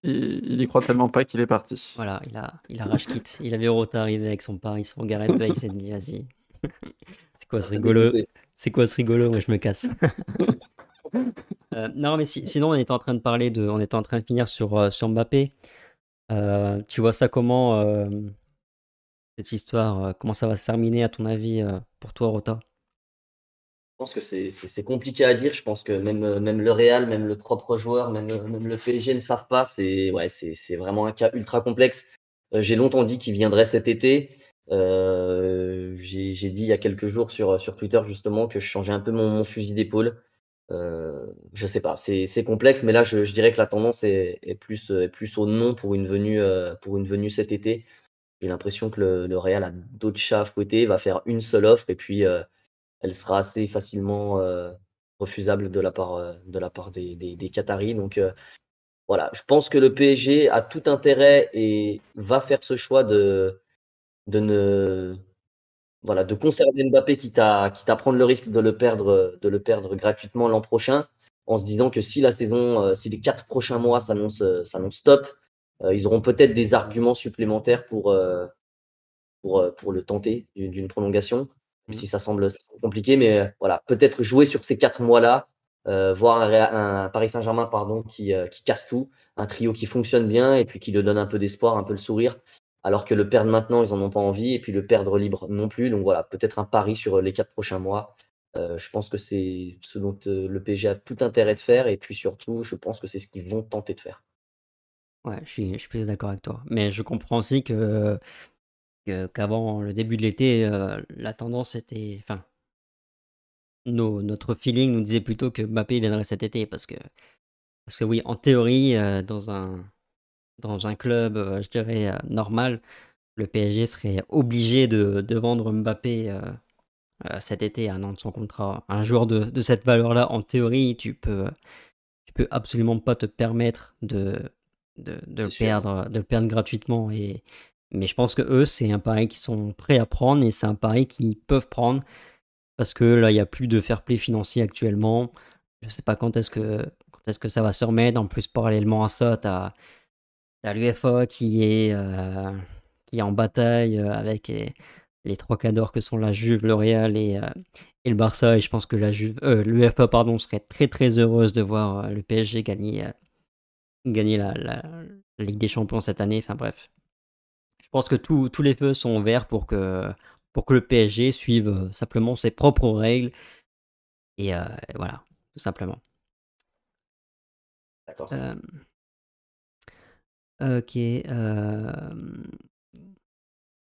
il, n'y croit tellement pas qu'il est parti. Voilà, il a il a rage quitte. Il avait Rota arrivé avec son pari sur Gareth Bale, il s'est dit vas-y. c'est quoi ce rigolo? C'est quoi ce rigolo? Moi je me casse. Euh, non mais sinon on était en train de parler de on était en train de finir sur euh, sur Mbappé. tu vois ça comment cette histoire Comment ça va se terminer à ton avis pour toi Rota? Pense que c'est compliqué à dire. Je pense que même, euh, même le Real, même le propre joueur, même, euh, même le PSG ne savent pas. C'est ouais, vraiment un cas ultra complexe. Euh, j'ai longtemps dit qu'il viendrait cet été. J'ai dit il y a quelques jours sur, sur Twitter justement que je changeais un peu mon, mon fusil d'épaule. Euh, je sais pas, c'est complexe, mais là je, je, dirais que la tendance est, est, plus, est plus au non pour une venue, pour une venue cet été. J'ai l'impression que le, le, Real a d'autres chats à fouetter, va faire une seule offre et puis elle sera assez facilement refusable de la part, des, Qataris. Donc voilà, je pense que le PSG a tout intérêt et va faire ce choix de, ne voilà, de conserver Mbappé quitte à, quitte à prendre le risque de le perdre, de le perdre gratuitement l'an prochain. en se disant que si la saison, si les quatre prochains mois s'annoncent top, ils auront peut-être des arguments supplémentaires pour, le tenter d'une prolongation, mmh. si ça semble compliqué. Mais voilà, peut-être jouer sur ces quatre mois-là, voir un, Paris Saint-Germain pardon, qui, qui casse tout, un trio qui fonctionne bien et puis qui le donne un peu d'espoir, un peu le sourire alors que le perdre maintenant, ils n'en ont pas envie, et puis le perdre libre non plus. Donc voilà, peut-être un pari sur les quatre prochains mois. Euh, je pense que c'est ce dont le PSG a tout intérêt de faire, et puis surtout, je pense que c'est ce qu'ils vont tenter de faire. Ouais, je suis, je suis d'accord avec toi. Mais je comprends aussi que, qu'avant le début de l'été, euh, la tendance était. Enfin, notre feeling nous disait plutôt que Mbappé viendrait cet été, parce que, parce que oui, en théorie, dans un dans un club, euh, je dirais, euh, normal, le PSG serait obligé de, de vendre Mbappé euh, cet été à un an de son contrat. Un joueur de, de cette valeur-là, en théorie, tu peux, tu peux absolument pas te permettre de, de, de le, perdre, de le perdre gratuitement. Et, mais je pense que eux, c'est un pari qu'ils sont prêts à prendre et c'est un pari qu'ils peuvent prendre parce que là, il n'y a plus de fair play financier actuellement. Je ne sais pas quand est-ce que, est-ce que ça va se remettre. En plus, parallèlement à ça, tu as l'UFA qui est, euh, qui est en bataille euh, avec les, trois cadors que sont la Juve, le Real et, euh, et le Barça. Et je pense que la l'UFA serait très très heureuse de voir le PSG gagner, gagner la, la, Ligue des Champions cette année. Enfin bref. Je pense que tous les feux sont verts pour que, pour que le PSG suive simplement ses propres règles. Et voilà, tout simplement. D'accord. OK, hem,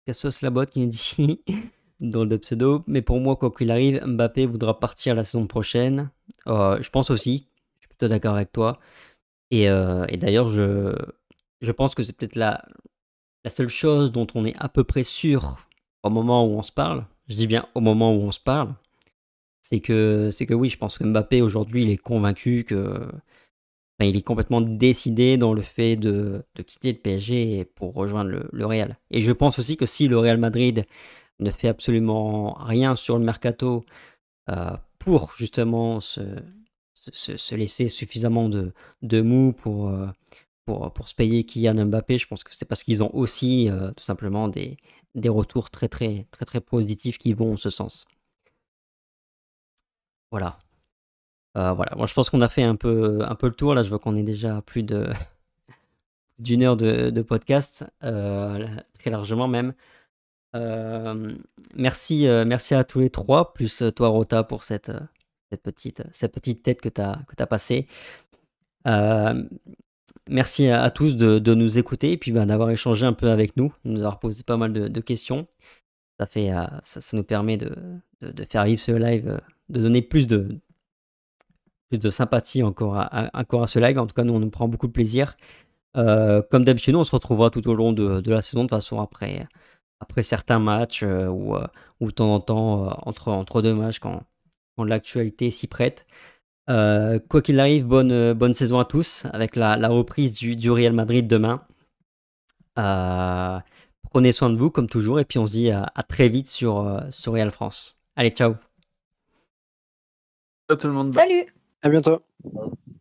Cassos Labot qui nous dit dans le pseudo: «Mais pour moi, quoi qu'il arrive, Mbappé voudra partir la saison prochaine». Euh, je pense aussi, je suis plutôt d'accord avec toi et euh, et d'ailleurs je je pense que c'est peut-être la la seule chose dont on est à peu près sûr au moment où on se parle, je dis bien au moment où on se parle, c'est que c'est que oui, je pense que Mbappé aujourd'hui, il est convaincu que il est complètement décidé dans le fait de, quitter le PSG pour rejoindre le, Real. Et je pense aussi que si le Real Madrid ne fait absolument rien sur le mercato euh, pour justement se, se, laisser suffisamment de, de mou pour, euh, pour, pour se payer Kylian Mbappé, je pense que c'est parce qu'ils ont aussi euh, tout simplement des, des retours très très très très positifs qui vont en ce sens. Voilà. Euh, voilà, moi je pense qu'on a fait un peu, un peu le tour. Là, je vois qu'on est déjà à plus de d'une heure de, podcast, euh, très largement même. Euh, merci, merci à tous les trois, plus toi Rota pour cette, cette, petite, cette petite tête que tu as, que as passée. Merci à, tous de, nous écouter et puis ben, d'avoir échangé un peu avec nous, de nous avoir posé pas mal de, questions. Ça, fait, ça, ça, nous permet de, faire vivre ce live, de donner plus de, sympathie encore à, ce live. En tout cas, nous, on nous prend beaucoup de plaisir. Euh, comme d'habitude, on se retrouvera tout au long de, la saison, de façon, après, après certains matchs euh, ou, euh, de temps en temps, entre, entre deux matchs, quand, quand l'actualité s'y prête. Quoi qu'il arrive, bonne, bonne saison à tous, avec la, la reprise du, du, Real Madrid demain. prenez soin de vous, comme toujours, et puis on se dit à, à très vite sur, sur Real France. Allez, ciao Ciao tout le monde. Salut à bientôt.